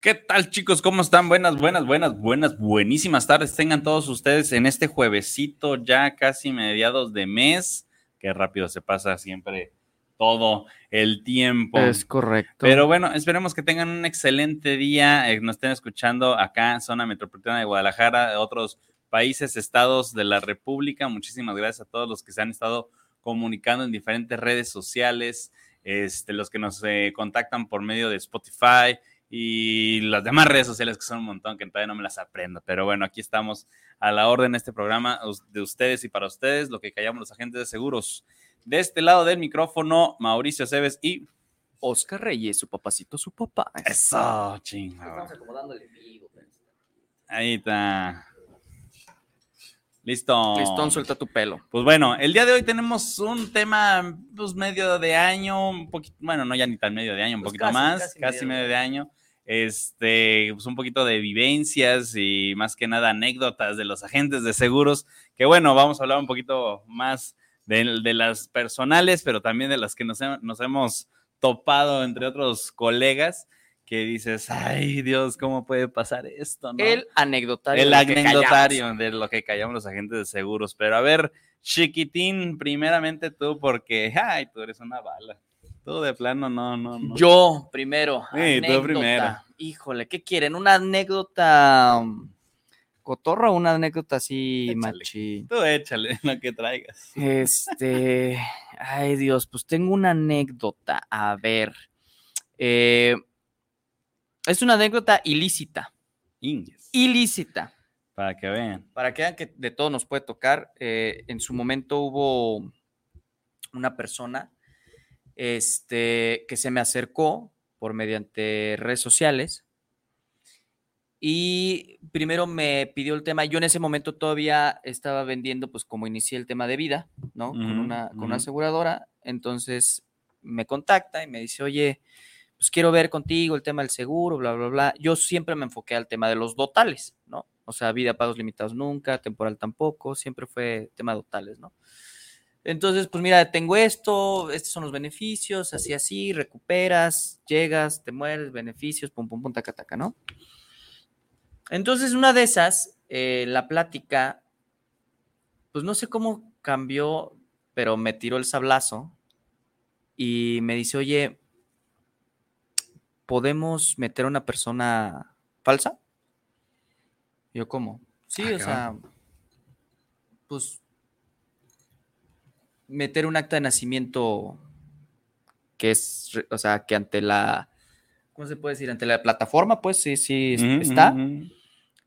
¿Qué tal chicos? ¿Cómo están? Buenas, buenas, buenas, buenas, buenísimas tardes. Tengan todos ustedes en este juevesito ya casi mediados de mes. Qué rápido se pasa siempre todo el tiempo. Es correcto. Pero bueno, esperemos que tengan un excelente día. Eh, nos estén escuchando acá en zona metropolitana de Guadalajara, de otros países, estados de la República. Muchísimas gracias a todos los que se han estado comunicando en diferentes redes sociales, este, los que nos eh, contactan por medio de Spotify, y las demás redes sociales que son un montón que todavía no me las aprendo. Pero bueno, aquí estamos a la orden de este programa de ustedes y para ustedes, lo que callamos los agentes de seguros. De este lado del micrófono, Mauricio Cebes y Oscar Reyes, su papacito, su papá. Eso, chingado. Estamos acomodando el Ahí está. Listo. Listón, suelta tu pelo. Pues bueno, el día de hoy tenemos un tema, pues medio de año, un poquito, bueno, no ya ni tan medio de año, un pues poquito más, casi, medio de año este, pues un poquito de vivencias y más que nada anécdotas de los agentes de seguros, que bueno, vamos a hablar un poquito más de, las personales, pero también de las que nos, nos hemos topado entre otros colegas que dices, ay Dios, ¿cómo puede pasar esto? El anecdotario. El anecdotario de lo que callamos los agentes de seguros. Pero a ver, chiquitín, primeramente tú, porque, ay, tú eres una bala. Tú de plano, no, no, no. Yo primero. Sí, tú primero. Híjole, ¿qué quieren? ¿Una anécdota um, cotorra o una anécdota así machi? Tú échale lo que traigas. Este, ay Dios, pues tengo una anécdota. A ver. Eh, es una anécdota ilícita. Ilícita. Para que vean. Para que vean que de todo nos puede tocar. Eh, en su momento hubo una persona este, que se me acercó por mediante redes sociales y primero me pidió el tema, yo en ese momento todavía estaba vendiendo, pues como inicié el tema de vida, ¿no? con, una, con una aseguradora, entonces me contacta y me dice, oye, pues quiero ver contigo el tema del seguro, bla, bla, bla. Yo siempre me enfoqué al tema de los dotales, ¿no? O sea, vida, pagos limitados nunca, temporal tampoco, siempre fue tema de dotales, ¿no? Entonces, pues mira, tengo esto, estos son los beneficios, así, así, recuperas, llegas, te mueres, beneficios, pum, pum, pum, taca, taca, ¿no? Entonces, una de esas, eh, la plática, pues no sé cómo cambió, pero me tiró el sablazo y me dice, oye, ¿podemos meter a una persona falsa? Yo, ¿cómo? Sí, ah, o sea, pues meter un acta de nacimiento que es, o sea, que ante la, ¿cómo se puede decir? Ante la plataforma, pues sí, sí, está.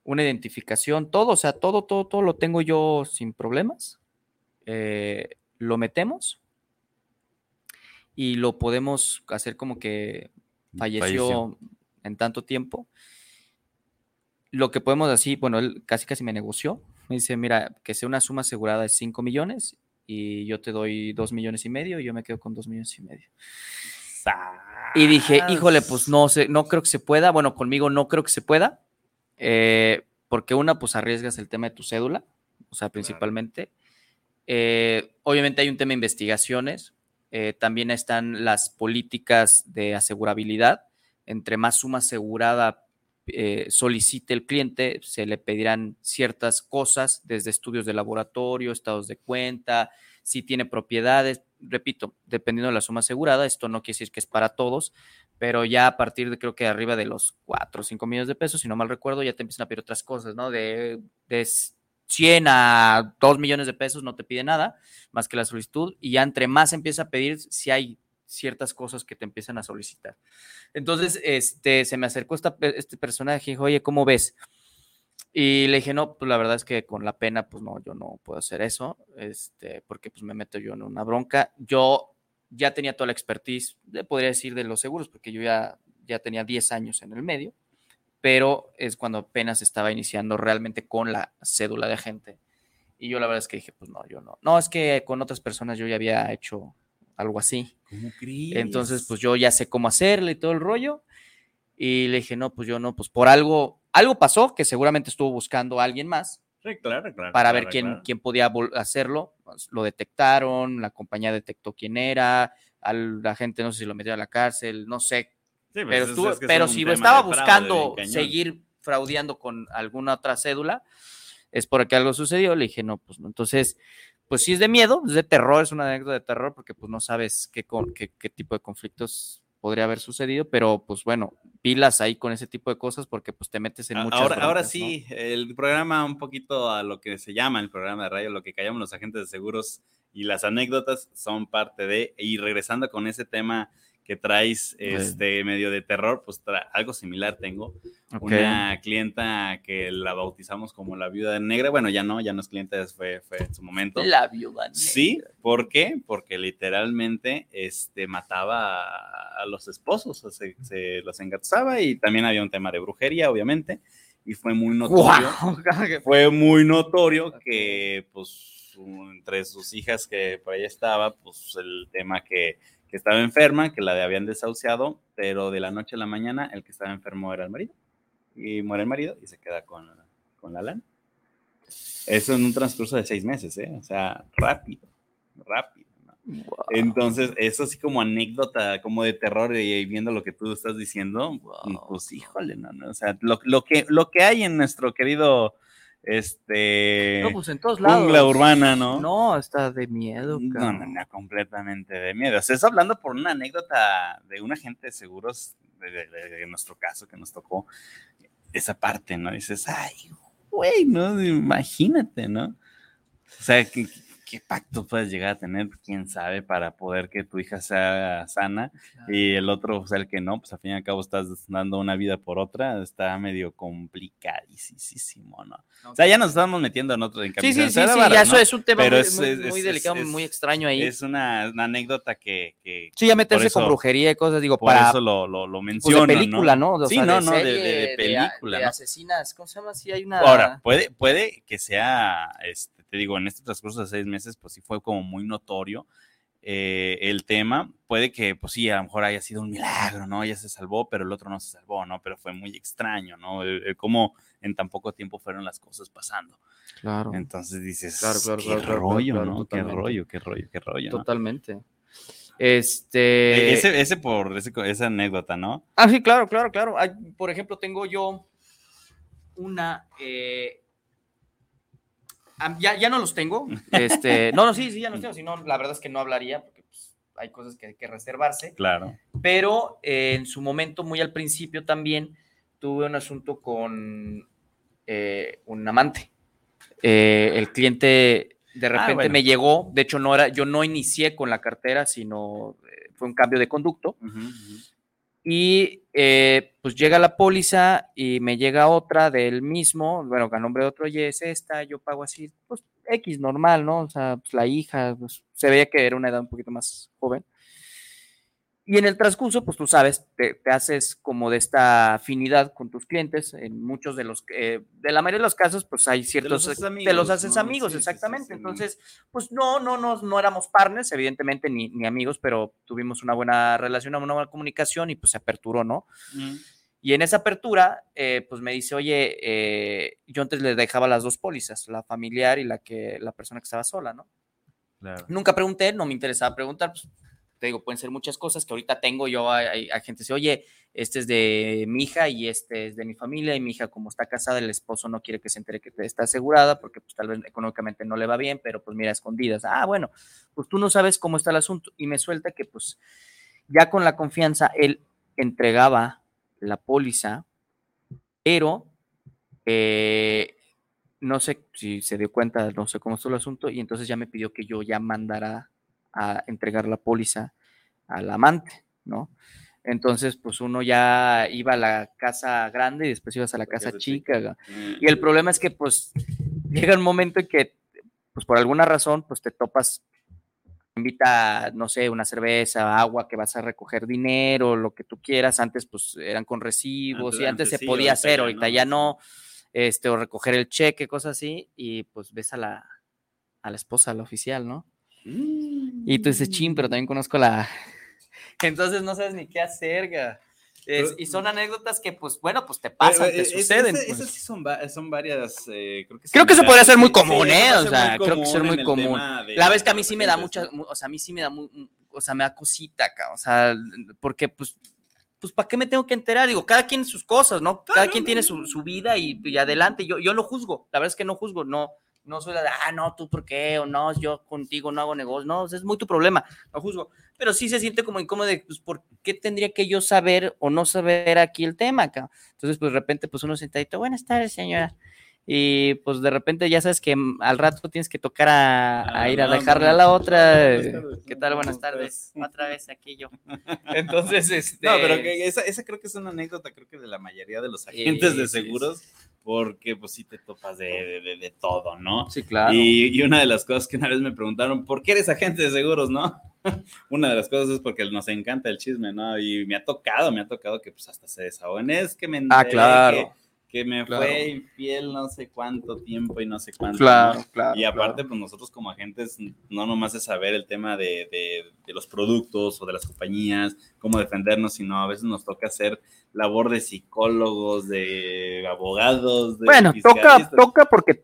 Una identificación, todo, o sea, todo, todo, todo lo tengo yo sin problemas. Eh, lo metemos y lo podemos hacer como que falleció, en tanto tiempo. Lo que podemos así, bueno, él casi casi me negoció. Me dice, mira, que sea una suma asegurada de 5 millones y yo te doy dos millones y medio y yo me quedo con dos millones y medio. Y dije, híjole, pues no sé, no creo que se pueda. Bueno, conmigo no creo que se pueda. Eh, porque una, pues arriesgas el tema de tu cédula, o sea, principalmente. Eh, obviamente hay un tema de investigaciones. Eh, también están las políticas de asegurabilidad. Entre más suma asegurada solicite el cliente, se le pedirán ciertas cosas, desde estudios de laboratorio, estados de cuenta, si tiene propiedades. Repito, dependiendo de la suma asegurada, esto no quiere decir que es para todos, pero ya a partir de creo que arriba de los 4 o 5 millones de pesos, si no mal recuerdo, ya te empiezan a pedir otras cosas, ¿no? De, de 100 a 2 millones de pesos no te pide nada más que la solicitud y ya entre más empieza a pedir si hay ciertas cosas que te empiezan a solicitar. Entonces, este, se me acercó esta, este personaje y dijo, oye, ¿cómo ves? Y le dije, no, pues la verdad es que con la pena, pues no, yo no puedo hacer eso, este, porque pues me meto yo en una bronca. Yo ya tenía toda la expertise, podría decir, de los seguros, porque yo ya ya tenía 10 años en el medio, pero es cuando apenas estaba iniciando realmente con la cédula de agente. Y yo la verdad es que dije, pues no, yo no. No, es que con otras personas yo ya había hecho algo así. ¿Cómo crees? Entonces, pues yo ya sé cómo hacerle y todo el rollo. Y le dije, no, pues yo no, pues por algo, algo pasó que seguramente estuvo buscando a alguien más Sí, claro, claro, para ver quién, claro. quién podía hacerlo. Pues, Lo detectaron, la compañía detectó quién era, al- la gente no sé si lo metió a la cárcel, no sé. Sí, pues Pero, es- estuvo- es que es pero si lo estaba buscando seguir fraudeando con alguna otra cédula, es porque algo sucedió. Le dije, no, pues. Entonces, pues sí es de miedo, es de terror, es una anécdota de terror, porque pues no sabes qué, con- qué, qué tipo de conflictos podría haber sucedido, pero pues bueno, pilas ahí con ese tipo de cosas porque pues te metes en muchas Ahora, ahora sí, el programa un poquito a lo que se llama el programa de radio, lo que callamos los agentes de seguros y las anécdotas son parte de, y regresando con ese tema que traes este medio de terror, pues algo similar tengo. Ok. Una clienta que la bautizamos como la viuda negra, bueno, ya no, ya no es clienta, fue, fue en su momento. La viuda negra. Sí, ¿por qué? Porque literalmente este, mataba a, los esposos, se, se los engatusaba y también había un tema de brujería, obviamente, y fue muy notorio, ¡Guau! fue muy notorio que, pues, entre sus hijas que por ahí estaba, pues, el tema que, que estaba enferma, que la habían desahuciado, pero de la noche a la mañana el que estaba enfermo era el marido, y muere el marido y se queda con, con la lana. Eso en un transcurso de seis meses, ¿eh? O sea, rápido, rápido. Entonces, eso así como anécdota, como de terror, y, y viendo lo que tú estás diciendo, Wow. pues híjole, no, no, o sea, lo, lo que, lo que hay en nuestro querido, este, No, pues en todos lados. jungla urbana, ¿no? No, está de miedo, No, no, no, completamente de miedo. O sea, eso hablando por una anécdota de un agente de seguros, de, de- de- de nuestro caso que nos tocó, esa parte, ¿no? Dices, ay, güey, ¿no? Imagínate, ¿no? O sea, ¿qué, qué pacto puedes llegar a tener? Quién sabe, para poder que tu hija sea sana y el otro, o sea, el que no, pues al fin y al cabo estás dando una vida por otra, está medio complicadísimo, ¿no? O sea, ya nos estamos metiendo en otro en Sí, sí, sí, sí, ya barra, eso es un tema muy, es- muy- es- muy es- delicado, es- muy extraño ahí. Es una, una anécdota que, que sí, ya meterse con brujería y cosas, digo, por para eso lo, lo, lo pues, menciono, de película, ¿no? O Sí, sea, no, no, de- serie, de- de película, de ¿no? asesinas, ¿cómo se llama? Sí, hay una... Ahora, puede, puede que sea, este, te digo, en este transcurso de seis meses, pues sí fue como muy notorio eh, el tema. Puede que, pues sí, a lo mejor haya sido un milagro, ¿no? Ella se salvó, pero el otro no se salvó, ¿no? Pero fue muy extraño, ¿no? El, el cómo en tan poco tiempo fueron las cosas pasando. Claro, Entonces dices, Claro, claro, qué claro, rollo, ¿no? Qué rollo, qué rollo, qué rollo, ¿no? totalmente. Este... E- Ese, ese por ese- esa anécdota, ¿no? Ah, sí, claro, claro, claro. Hay, por ejemplo, tengo yo una. eh, ya, ya no los tengo. Este, no, no, sí, sí, ya no los tengo. Si no, la verdad es que no hablaría porque pues, hay cosas que hay que reservarse. Claro. Pero eh, en su momento, muy al principio también, tuve un asunto con eh, un amante. Eh, el cliente de repente bueno. me llegó, de hecho no era, yo no inicié con la cartera, sino eh, fue un cambio de conducto. Y eh, pues llega la póliza y me llega otra del mismo, bueno, a nombre de otro, y es esta, yo pago así, pues X normal, ¿no? O sea, pues la hija, pues, se veía que era una edad un poquito más joven. Y en el transcurso, pues tú sabes, te, te haces como de esta afinidad con tus clientes. En muchos de los, eh, de la mayoría de los casos, pues hay ciertos, haces te los amigos, haces ¿no? amigos, Sí, exactamente. Entonces, pues no, no, no, no éramos partners, evidentemente, ni, ni amigos, pero tuvimos una buena relación, una buena comunicación y pues se aperturó, ¿no? Mm. Y en esa apertura, eh, pues me dice, oye, eh, yo antes le dejaba las dos pólizas, la familiar y la que la persona que estaba sola, ¿no? Claro. Nunca pregunté, no me interesaba preguntar, pues te digo, pueden ser muchas cosas que ahorita tengo yo, hay, hay- gente dice, oye, este es de mi hija y este es de mi familia y mi hija como está casada, el esposo no quiere que se entere que está asegurada porque pues tal vez económicamente no le va bien, pero pues mira, escondidas. Ah, bueno, pues tú no sabes cómo está el asunto y me suelta que pues ya con la confianza él entregaba la póliza, pero eh, no sé si se dio cuenta, no sé cómo estuvo el asunto, y entonces ya me pidió que yo ya mandara a entregar la póliza al amante, ¿no? Entonces, pues uno ya iba a la casa grande y después ibas a la La casa chica. Mm. Y el problema es que, pues, llega un momento en que, pues por alguna razón, pues te topas invita, no sé, una cerveza, agua, que vas a recoger dinero, lo que tú quieras. Antes, pues, eran con recibos Antes- y antes, antes se podía hacer, ahorita no. ya no. Este, o recoger el cheque, cosas así, y pues ves a la, a la esposa, a la oficial, ¿no? Y tú dices, chin, pero también conozco la. Entonces no sabes ni qué hacer, ga. Es- y son anécdotas que, pues, bueno, pues te pasan, Pero, te eh, suceden. ese- pues. Esas sí son, va- son varias. eh, creo que, Creo que eso podría ser muy común, sí, ¿eh? O sea, muy creo que ser muy común. de- La vez que a mí sí me da mucha, mu- o sea, a mí sí me da, mu- mu- o sea, me da cosita, ca, o sea, porque pues, pues, ¿para qué me tengo que enterar? Digo, cada quien sus cosas, ¿no? Cada quien tiene su, su vida y, y adelante. Yo, yo no juzgo, la verdad es que no juzgo, no, no soy la de, ah, no, tú por qué, o no, yo contigo no hago negocio, no, es muy tu problema, no juzgo. Pero sí se siente como incómodo de, pues, ¿por qué tendría que yo saber o no saber aquí el tema? Entonces, pues, de repente, pues, uno sentadito, buenas tardes, señora. Y pues de repente ya sabes que al rato tienes que tocar a, a Ah, ir a no, dejarle a la otra. tardes. ¿Qué tal? Buenas ¿Cómo tardes. Otra vez aquí yo. Entonces, este. No, pero que esa, esa creo que es una anécdota, creo que de la mayoría de los agentes de seguros, porque pues sí te topas de, de- de- todo, ¿no? Sí, claro. Y, y una de las cosas que una vez me preguntaron, ¿por qué eres agente de seguros, no? una de las cosas es porque nos encanta el chisme, ¿no? Y me ha tocado, me ha tocado que pues hasta se desahogan. Es que me Ah, claro. que, que me Claro. fue infiel no sé cuánto tiempo y no sé cuánto. Claro, ¿no? claro. Y aparte, pues nosotros como agentes, no nomás es saber el tema de, de- de los productos o de las compañías, cómo defendernos, sino a veces nos toca hacer labor de psicólogos, de abogados. De Bueno, toca, toca porque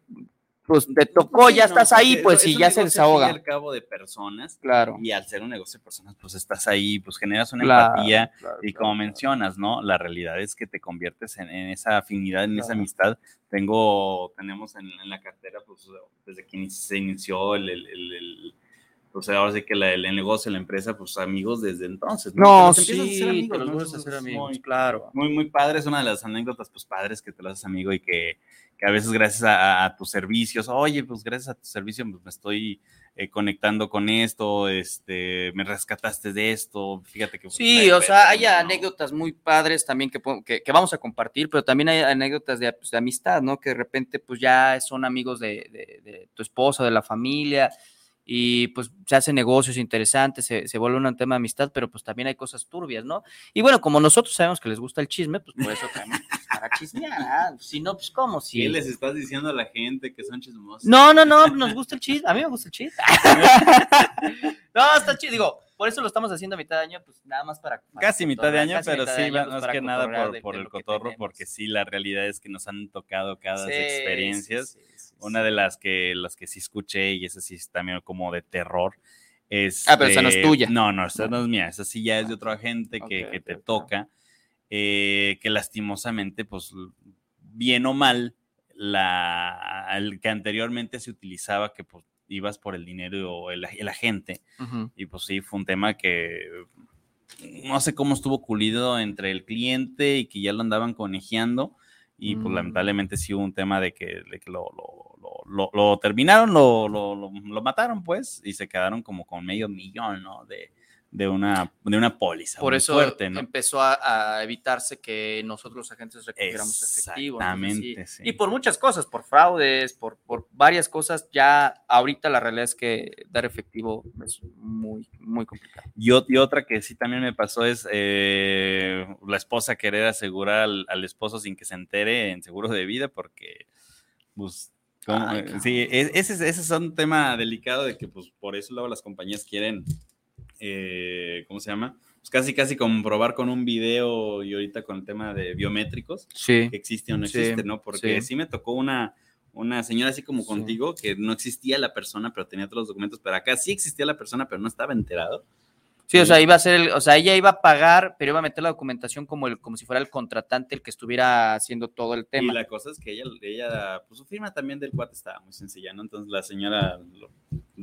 pues te tocó, Sí, ya no, estás ahí, pues un ya se desahoga. al cabo de personas. Claro. Y al ser un negocio de personas, pues estás ahí, pues generas una Claro, empatía. claro, Y como mencionas, ¿no? La realidad es que te conviertes en, en esa afinidad, en esa amistad. Tengo, tenemos en, en la cartera, pues desde que se inició el, el, el- el- pues ahora sí que la- el, negocio, la empresa, pues amigos desde entonces. No, los empiezas a sí, hacer amigos, te los ¿no? vuelves a hacer amigos, Muy, claro. muy, muy padre, es una de las anécdotas, pues padres que te lo haces amigo y que, que a veces gracias a, a tus servicios, oye, pues gracias a tu servicio pues, me estoy eh, conectando con esto, este, me rescataste de esto, fíjate que... pues, Sí, o sea, hay ¿no? anécdotas muy padres también que, que, que vamos a compartir, pero también hay anécdotas de, pues, de amistad, ¿no? Que de repente pues ya son amigos de, de- de tu esposa, de la familia, y pues se hacen negocios interesantes, se, se vuelve un tema de amistad, pero pues también hay cosas turbias, ¿no? Y bueno, como nosotros sabemos que les gusta el chisme, pues por eso también pues, para chismear, ¿ah? si no, pues cómo, si... ¿Qué les estás diciendo a la gente que son chismosos? No, no, no, nos gusta el chisme. A mí me gusta el chisme. no, está chido. Digo, por eso lo estamos haciendo a mitad de año, pues nada más para. para Casi mitad de año, pero sí, año, pues, más que nada por, de- por de el cotorro, tenemos. porque sí, la realidad es que nos han tocado cada Sí, experiencias. sí, sí, sí, Una sí. de las que, las que sí escuché, y esa sí es también como de terror, es... Ah, pero esa no es tuya. No, no, esa no es mía, esa sí ya es de otro agente que, te toca, eh, que lastimosamente, pues, bien o mal, la, el que anteriormente se utilizaba, que pues ibas por el dinero o el, el agente, y pues sí, fue un tema que no sé cómo estuvo culido entre el cliente y que ya lo andaban conejeando. Y pues Mm. lamentablemente sí hubo un tema de que, de que lo, lo, lo- lo- terminaron, lo, lo- lo- lo mataron pues, y se quedaron como con medio millón, ¿no? De, de, una, de una póliza. Por eso fuerte, ¿no? empezó a, a evitarse que nosotros los agentes recogiéramos efectivo. Exactamente, sí. Y por muchas cosas, por fraudes, por, por varias cosas, ya ahorita la realidad es que dar efectivo es muy, muy complicado. Y, y otra que sí también me pasó es eh, la esposa querer asegurar al, al esposo sin que se entere en seguro de vida porque, pues, Ay, sí, es- ese, es- ese es un tema delicado de que, pues, por eso luego las compañías quieren, eh, ¿cómo se llama? Pues casi, casi comprobar con un video y ahorita con el tema de biométricos Sí. que existe o no Sí, existe, ¿no? Porque sí. sí. me tocó una, una señora así como contigo, que no existía la persona, pero tenía todos los documentos, pero acá sí existía la persona, pero no estaba enterado. Sí, o sea, iba a ser, el- o sea, ella iba a pagar, pero iba a meter la documentación como el, como si fuera el contratante el que estuviera haciendo todo el Y tema. la cosa es que ella, ella, pues su firma también del cuate estaba muy sencilla, ¿no? Entonces la señora lo-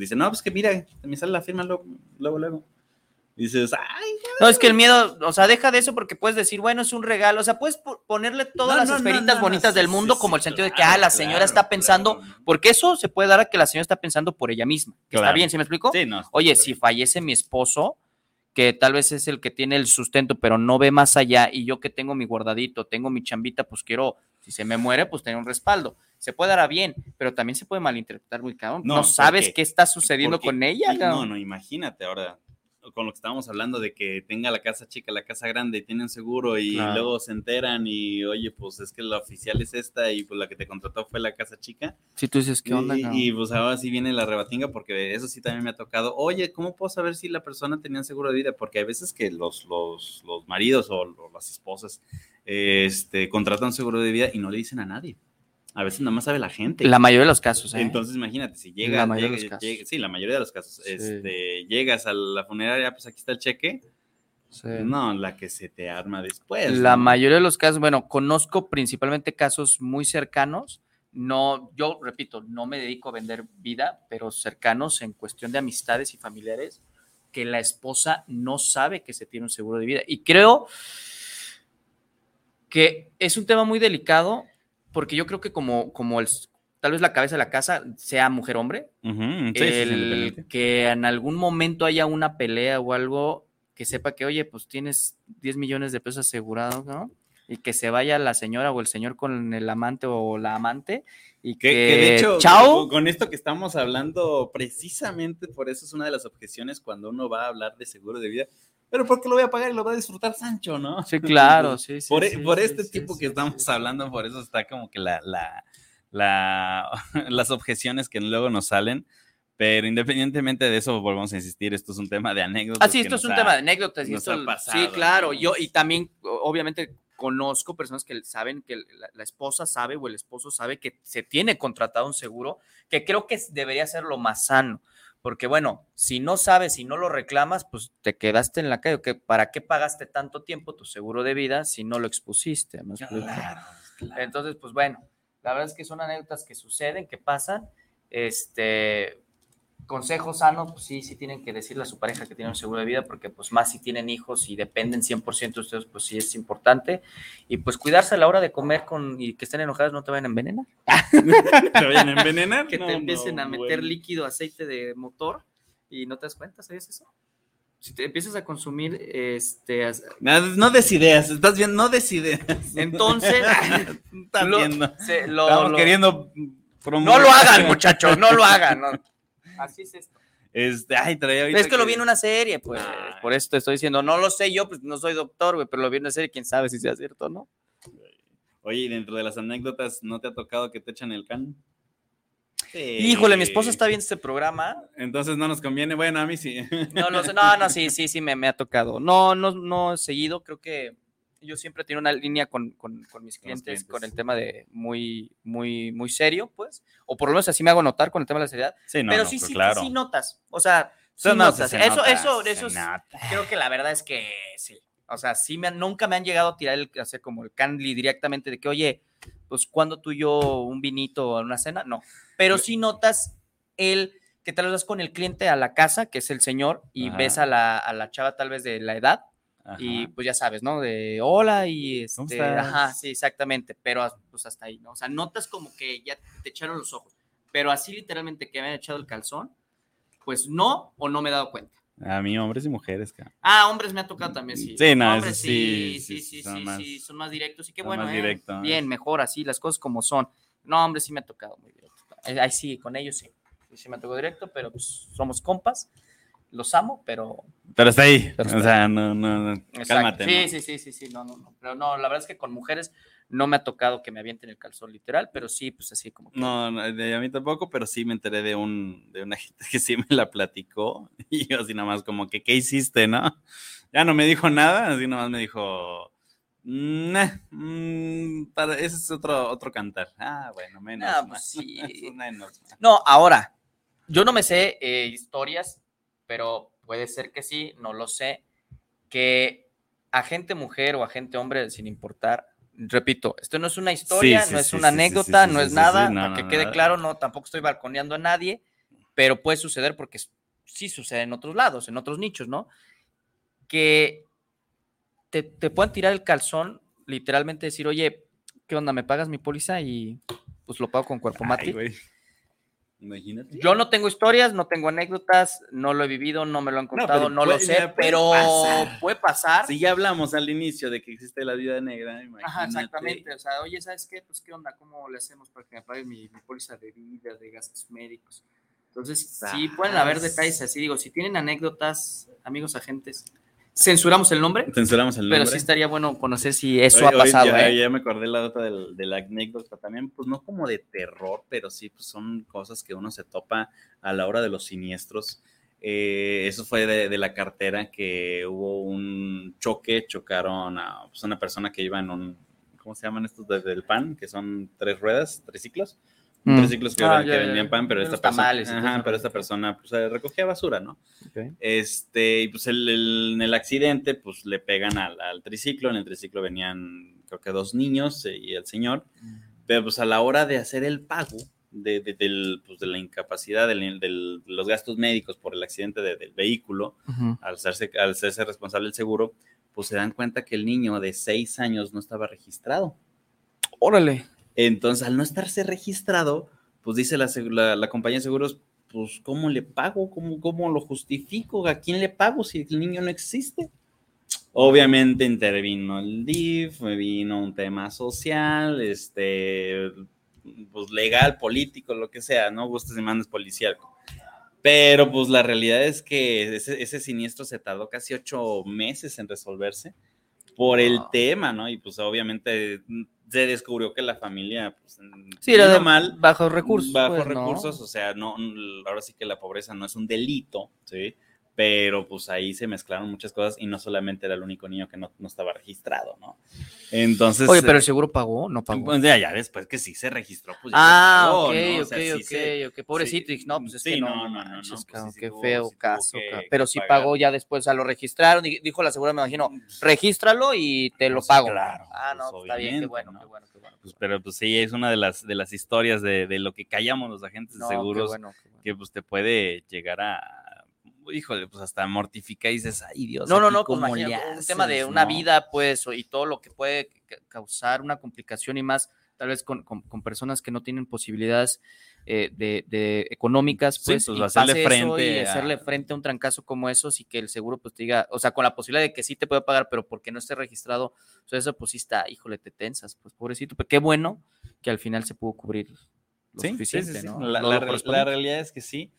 dice, no, pues que mira, me sale la firma luego, luego. luego. Dices, ay, No, es que el miedo, o sea, deja de eso porque puedes decir, bueno, es un regalo, o sea, puedes po- ponerle todas No, las no, esferitas no, bonitas del mundo sí, como el sentido de que, ah, la señora claro, está pensando, claro. porque eso se puede dar a que la señora está pensando por ella misma. que Está bien, ¿sí me explico? Sí, no. Oye, si fallece mi esposo, que tal vez es el que tiene el sustento, pero no ve más allá, y yo que tengo mi guardadito, tengo mi chambita, pues quiero, si se me muere, pues tener un respaldo. Se puede dar a bien, pero también se puede malinterpretar muy cabrón. No, No, sabes porque- qué está sucediendo Porque- con ella. sí, cabrón. no, no, imagínate ahora con lo que estábamos hablando de que tenga la casa chica, la casa grande y tienen seguro y Claro. luego se enteran y oye, pues es que la oficial es esta y pues la que te contrató fue la casa chica. Si tú dices, ¿qué onda? Y, pues ahora sí viene la rebatinga porque eso sí también me ha tocado. Oye, ¿cómo puedo saber si la persona tenía seguro de vida? Porque hay veces que los, los, los maridos o, o las esposas este, contratan seguro de vida y no le dicen a nadie. A veces nada más sabe la gente. La mayoría de los casos, ¿eh? Entonces, imagínate, si llega, La mayoría de llega- los casos. llega- sí, la mayoría de los casos, Sí. este, llegas a la funeraria, pues aquí está el cheque, Sí. no, la que se te arma después. La ¿no? mayoría de los casos, bueno, conozco principalmente casos muy cercanos. No, yo repito, no me dedico a vender vida, pero cercanos en cuestión de amistades y familiares, que la esposa no sabe que se tiene un seguro de vida. Y creo que es un tema muy delicado, porque yo creo que como, como el, tal vez la cabeza de la casa sea mujer-hombre, sí, el que en algún momento haya una pelea o algo que sepa que, oye, pues tienes 10 millones de pesos asegurados, ¿no? Y que se vaya la señora o el señor con el amante o la amante y que, Que, que de hecho, chao. con esto que estamos hablando, precisamente por eso es una de las objeciones cuando uno va a hablar de seguro de vida. Pero ¿por qué lo voy a pagar y lo va a disfrutar Sancho, no? Sí, claro, sí, sí. por, e- sí, por sí, este sí, tipo sí, que sí, estamos sí. hablando, por eso está como que la, la, la- las objeciones que luego nos salen. Pero independientemente de eso, volvemos a insistir, esto es un tema de anécdotas. Ah, sí, esto es un ha- tema de anécdotas. y esto- ha pasado, sí, claro. ¿no? Yo, y también, obviamente, conozco personas que saben que la, la esposa sabe o el esposo sabe que se tiene contratado un seguro, que creo que debería ser lo más sano. Porque, bueno, si no sabes, si no lo reclamas, pues te quedaste en la calle. que ¿Para qué pagaste tanto tiempo tu seguro de vida si no lo expusiste? Entonces, pues bueno, la verdad es que son anécdotas que suceden, que pasan. Este, consejo sano, pues sí, sí tienen que decirle a su pareja que tienen un seguro de vida, porque pues más si tienen hijos y dependen 100% de ustedes, pues sí es importante. Y pues cuidarse a la hora de comer con, y que estén enojadas, no te vayan a envenenar. ¿Te vayan a envenenar? Que No, te no, empiecen a meter bueno. líquido, aceite de motor y no te das cuenta, ¿sabes eso? Si te empiezas a consumir, este, No, no des ideas, estás viendo, no des ideas. entonces, Estás lo- viendo. se- lo- Estamos lo- queriendo no promover- lo hagan, muchachos, no lo hagan. no. Así es esto. Este, ay, traía ahorita Es que lo vi en una serie, pues. Por eso te estoy diciendo, no lo sé yo, pues no soy doctor, güey, pero lo vi en una serie, quién sabe si sea cierto o no. Oye, y dentro de las anécdotas, ¿no te ha tocado que te echan el can? Sí. Híjole, mi esposa está viendo este programa. Entonces no nos conviene. Bueno, a mí sí. No, no sé, no, no, sí, sí, sí, me, me ha tocado. No, no, no he seguido, creo que yo siempre tengo una línea con, con- con mis clientes, clientes. con el tema de muy, muy, muy serio, pues. O por lo menos así me hago notar con el tema de la seriedad. Sí, no, pero no, sí, pues sí, claro. sí notas. O sea, sí no, notas. se eso, eso, se eso es- creo que la verdad es que sí. O sea, sí me han- nunca me han llegado a tirar el, hacer como el candy directamente de que, oye, pues cuando tú y yo un vinito o una cena, no. Pero sí notas el que tal vez vas con el cliente a la casa, que es el señor, y Ajá. ves a la, a la chava tal vez de la edad, Ajá. y pues ya sabes, ¿no? De hola y ¿Cómo este, estás? ajá, sí, exactamente, pero pues hasta ahí, ¿no? O sea, notas como que ya te echaron los ojos, pero así literalmente que me han echado el calzón, pues no o no me he dado cuenta. A mí, hombres y mujeres, cara. Ah, hombres me ha tocado también, sí. Sí, no, hombres sí, sí, sí, sí, son sí, más- sí, son más directos y qué bueno, ¿eh? directos. Bien, mejor así, las cosas como son. No, hombre, sí me ha tocado muy directo. Eh, Ahí sí, con ellos sí. Sí, me tocó directo, pero pues somos compas, los amo, pero... Pero está ahí. Pero está o sea, no, no, no. Cálmate, Sí, ¿no? sí, sí, sí, sí, no, no, no. Pero no, la verdad es que con mujeres no me ha tocado que me avienten el calzón literal, pero sí, pues así como que... No, no, de- a mí tampoco, pero sí me enteré de un de una gente que sí me la platicó y yo así nada más como que ¿qué hiciste, no? Ya no me dijo nada, así nada más me dijo "Nah, mm, para, ese es otro otro cantar. Ah, bueno, menos Ah, mal. pues sí. menos mal. No, ahora, yo no me sé eh, historias, pero puede ser que sí, no lo sé, que agente mujer o agente hombre, sin importar, repito, esto no es una historia, sí, no es sí, una anécdota, no es nada, no, para que no, quede claro, no, tampoco estoy balconeando a nadie, pero puede suceder porque sí sucede en otros lados, en otros nichos, ¿no? Que te, te puedan tirar el calzón, literalmente decir, oye, ¿qué onda? ¿Me pagas mi póliza? Y pues lo pago con cuerpo Ay, mate. güey. Imagínate. Yo no tengo historias, no tengo anécdotas, no lo he vivido, no me lo han contado, no, lo sé, pero pasar. puede pasar. Si ya hablamos al inicio de que existe la vida negra, Ajá, imagínate. exactamente. O sea, oye, ¿sabes qué? Pues, ¿qué onda? ¿Cómo le hacemos para que me pague mi, mi póliza de vida, de gastos médicos? Entonces, sí, pueden haber Sas. detalles así. Digo, si tienen anécdotas, amigos agentes, censuramos el nombre, Censuramos el nombre. pero sí estaría bueno conocer si eso ha pasado, ya, ¿eh? ya me acordé la otra del- de la anécdota también, pues no como de terror, pero sí pues son cosas que uno se topa a la hora de los siniestros. Eh, eso fue de, de la cartera que hubo un choque, chocaron a pues, una persona que iba en un, ¿cómo se llaman estos de- del pan? Que son tres ruedas, triciclos. Mm. Triciclos que, Ah, que ya, ya, vendían pan, pero esta persona, tamales ajá, pero esta persona pues recogía basura, ¿no? Este, y pues el- el- en el accidente, pues le pegan al, al triciclo. En el triciclo venían, creo que dos niños eh, y el señor. Pero pues a la hora de hacer el pago de, de- del, pues, de la incapacidad, del- del- de los gastos médicos por el accidente de- del vehículo, al hacerse, al hacerse responsable el seguro, pues se dan cuenta que el niño de seis años no estaba registrado. Órale. Entonces, al no estarse registrado, pues dice la, la- la compañía de seguros, pues, ¿cómo le pago? ¿Cómo, ¿Cómo lo justifico? ¿A quién le pago si el niño no existe? Obviamente intervino el DIF, vino un tema social, este, pues legal, político, lo que sea, ¿no? Gustes y mandes policial. Pero pues la realidad es que ese, ese siniestro se tardó casi ocho meses en resolverse por el Wow. tema, ¿no? Y pues obviamente se descubrió que la familia, pues, Sí, era vino de mal, bajos recursos. bajos pues, ¿no? recursos, o sea, no, ahora sí que la pobreza no es un delito, ¿sí? Pero pues ahí se mezclaron muchas cosas y no solamente era el único niño que no, no estaba registrado, ¿no? Entonces... Oye, pero eh, el seguro pagó, no pagó. pues, ya, ya después que sí se registró, pues ya Ah, pagó, ok, ¿no? O ok, sí ok, se- ok. Pobrecito, sí, no, pues es sí, que no, no, no, no, manches, no, pues sí, qué tuvo- feo caso, que- Pero sí pagar. pagó ya después, o sea, lo registraron y dijo la segura, me imagino, regístralo y te lo Pues, pago. claro, ah, pues, no, está bien, qué bueno, ¿no? qué bueno, qué bueno. Pues, pero pues sí, es una de las, de las historias de, de lo que callamos los agentes de qué seguros bueno, qué bueno. que pues te puede llegar a, híjole, pues hasta mortificar y dices, ay Dios. No, no, no, pues imagínate, un tema de haces, una no?". vida, pues, y todo lo que puede ca- causar una complicación y más, tal vez con, con- con personas que no tienen posibilidades eh, de, de económicas, Sí, pues, pues, y hacerle frente y a- hacerle frente a un trancazo como esos y que el seguro, pues, te diga, o sea, con la posibilidad de que sí te pueda pagar, pero porque no esté registrado, o sea, eso, pues, sí está, híjole, te tensas, pues, pobrecito, pero qué bueno que al final se pudo cubrir lo Sí, suficiente, sí. ¿no? La realidad es que sí.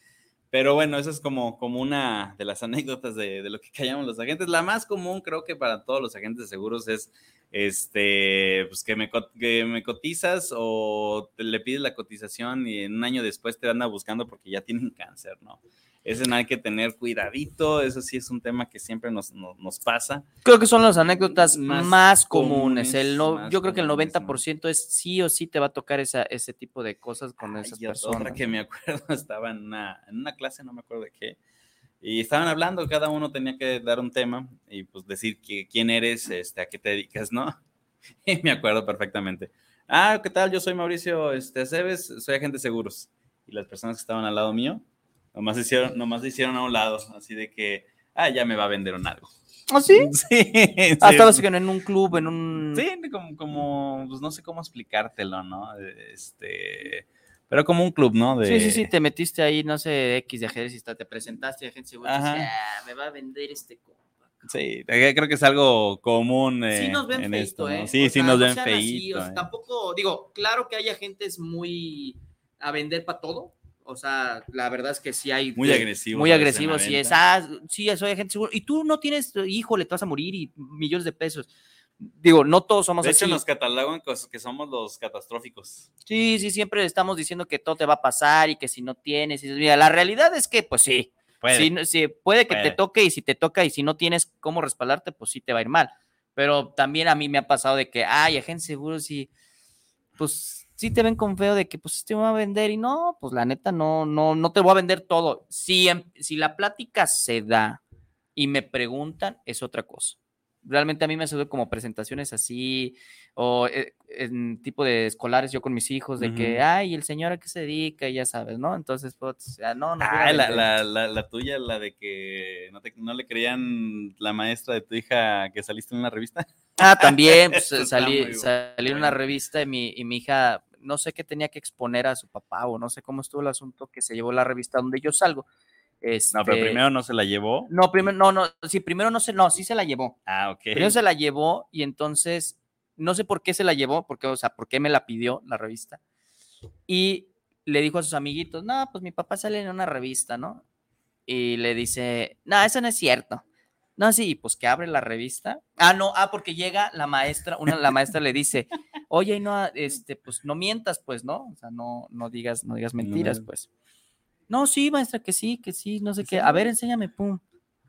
Pero bueno, eso es como, como una de las anécdotas de, de lo que callamos los agentes. La más común, creo que para todos los agentes de seguros es este, pues que me, que me cotizas o le pides la cotización y un año después te anda buscando porque ya tienen cáncer, ¿no? Ese no hay que tener cuidadito, eso sí es un tema que siempre nos, nos, nos pasa. Creo que son las anécdotas más, Más comunes. El no, yo creo que el más comunes, 90% es sí o sí te va a tocar esa, ese tipo de cosas con Ay, esas y personas. Otra que me acuerdo, estaba en una, en una clase, no me acuerdo de qué, y estaban hablando, cada uno tenía que dar un tema y pues decir que, quién eres, este, a qué te dedicas, ¿no? Y me acuerdo perfectamente. Ah, ¿qué tal? Yo soy Mauricio este, Aceves, soy agente de seguros. Y las personas que estaban al lado mío, nomás hicieron, nomás se hicieron a un lado, así de que, ah, ya me va a vender un algo. ¿Ah, sí? Sí, Ah, sí, estabas en un club, en un... Sí, como, como, pues no sé cómo explicártelo, ¿no? Este, pero como un club, ¿no? De, Sí, sí, sí, te metiste ahí, no sé, X de ajedrez y te presentaste y la gente Ajá. dice, "Ah, me va a vender este compa. Sí, eh, creo que es algo común. Sí eh, nos ven en feito, esto, ¿eh? ¿no? Sí, O sí sea, nos no ven sean así, feito. o sea, eh. Tampoco, digo, claro que hay agentes muy a vender para todo. O sea, la verdad es que sí hay... Muy agresivos. Muy a veces en la agresivo, sí es, ah, sí, soy agente seguro. Y tú no tienes, híjole, te vas a morir y millones de pesos. Digo, no todos somos De así. hecho, nos catalogan que somos los catastróficos. Sí, sí, siempre estamos diciendo que todo te va a pasar y que si no tienes, y, mira, la realidad es que, pues sí, Puede. sí, no- sí, puede que te Puede. toque y si te toca y si no tienes cómo respaldarte, pues sí te va a ir mal. Pero también a mí me ha pasado de que, ay, agente seguro, sí, pues sí te ven con feo de que, pues te va a vender y no, pues la neta no, no, no te voy a vender todo. Si, em- si la plática se da y me preguntan, es otra cosa. Realmente a mí me ha sucedido como presentaciones así, o eh, en tipo de escolares yo con mis hijos, de que, ay, el señor a qué se dedica, y ya sabes, ¿no? Entonces, pues, ya, no, no. Ah, la, la, la, la tuya, la de que no, te- no le creían la maestra de tu hija que saliste en una revista. Ah, también, pues, salí, salí en una revista y mi, y mi hija, no sé qué tenía que exponer a su papá o no sé cómo estuvo el asunto que se llevó la revista donde yo salgo. no, pero Este, primero no se la llevó. No, primero, no, no, sí, primero no se, no, sí se la llevó. Ah, ok. Primero se la llevó y entonces, no sé por qué se la llevó, porque, o sea, por qué me la pidió la revista. Y le dijo a sus amiguitos, no, pues mi papá sale en una revista, ¿no? Y le dice, no, eso no es cierto. No, sí, pues que abre la revista. Ah, no, ah, porque llega la maestra, una, la maestra le dice, oye, no, este, pues no mientas, pues, ¿no? O sea, no, no digas, no digas mentiras, No. pues. No, sí, maestra, que sí, que sí, no sé qué. A ver, enséñame, pum.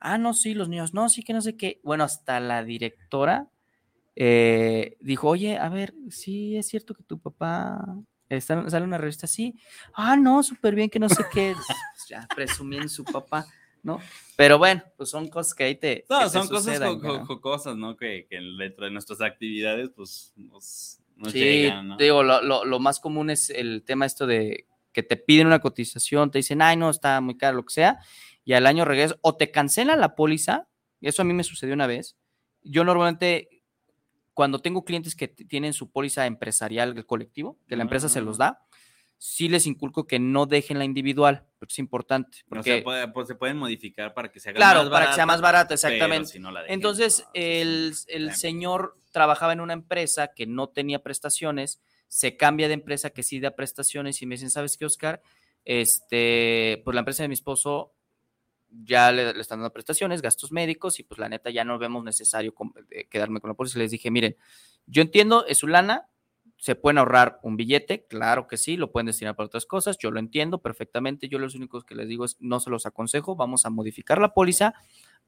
Ah, no, sí, los niños, no, sí, que no sé qué. Bueno, hasta la directora eh, dijo, oye, a ver, sí, es cierto que tu papá está, sale en una revista así. Ah, no, súper bien, que no sé qué. Ya, presumiendo su papá, ¿no? Pero bueno, pues son cosas que ahí te. No, te son cosas sucedan, co- co- ¿no? cosas, ¿no? Que, que dentro de nuestras actividades, pues, nos, nos Sí, llegan, ¿no? te digo, lo, lo- lo más común es el tema esto de que te piden una cotización, te dicen, ay, no, está muy caro, lo que sea, y al año regresas, o te cancelan la póliza, eso a mí me sucedió una vez. Yo normalmente, cuando tengo clientes que tienen su póliza empresarial, colectivo, que la empresa se los da, sí les inculco que no dejen la individual, porque es importante. O Porque, sea, puede- pues, se pueden modificar para que se haga claro, más para que sea más barato, exactamente. si no dejen, Entonces, no, el, el señor trabajaba en una empresa que no tenía prestaciones, se cambia de empresa que sí da prestaciones y me dicen, ¿sabes qué, Oscar? Este, pues la empresa de mi esposo ya le, le están dando prestaciones, gastos médicos y pues la neta ya no vemos necesario com- eh, quedarme con la póliza. Les dije, miren, yo entiendo, es su lana, se pueden ahorrar un billete, claro que sí, lo pueden destinar para otras cosas, yo lo entiendo perfectamente, yo los únicos que les digo es, no se los aconsejo, vamos a modificar la póliza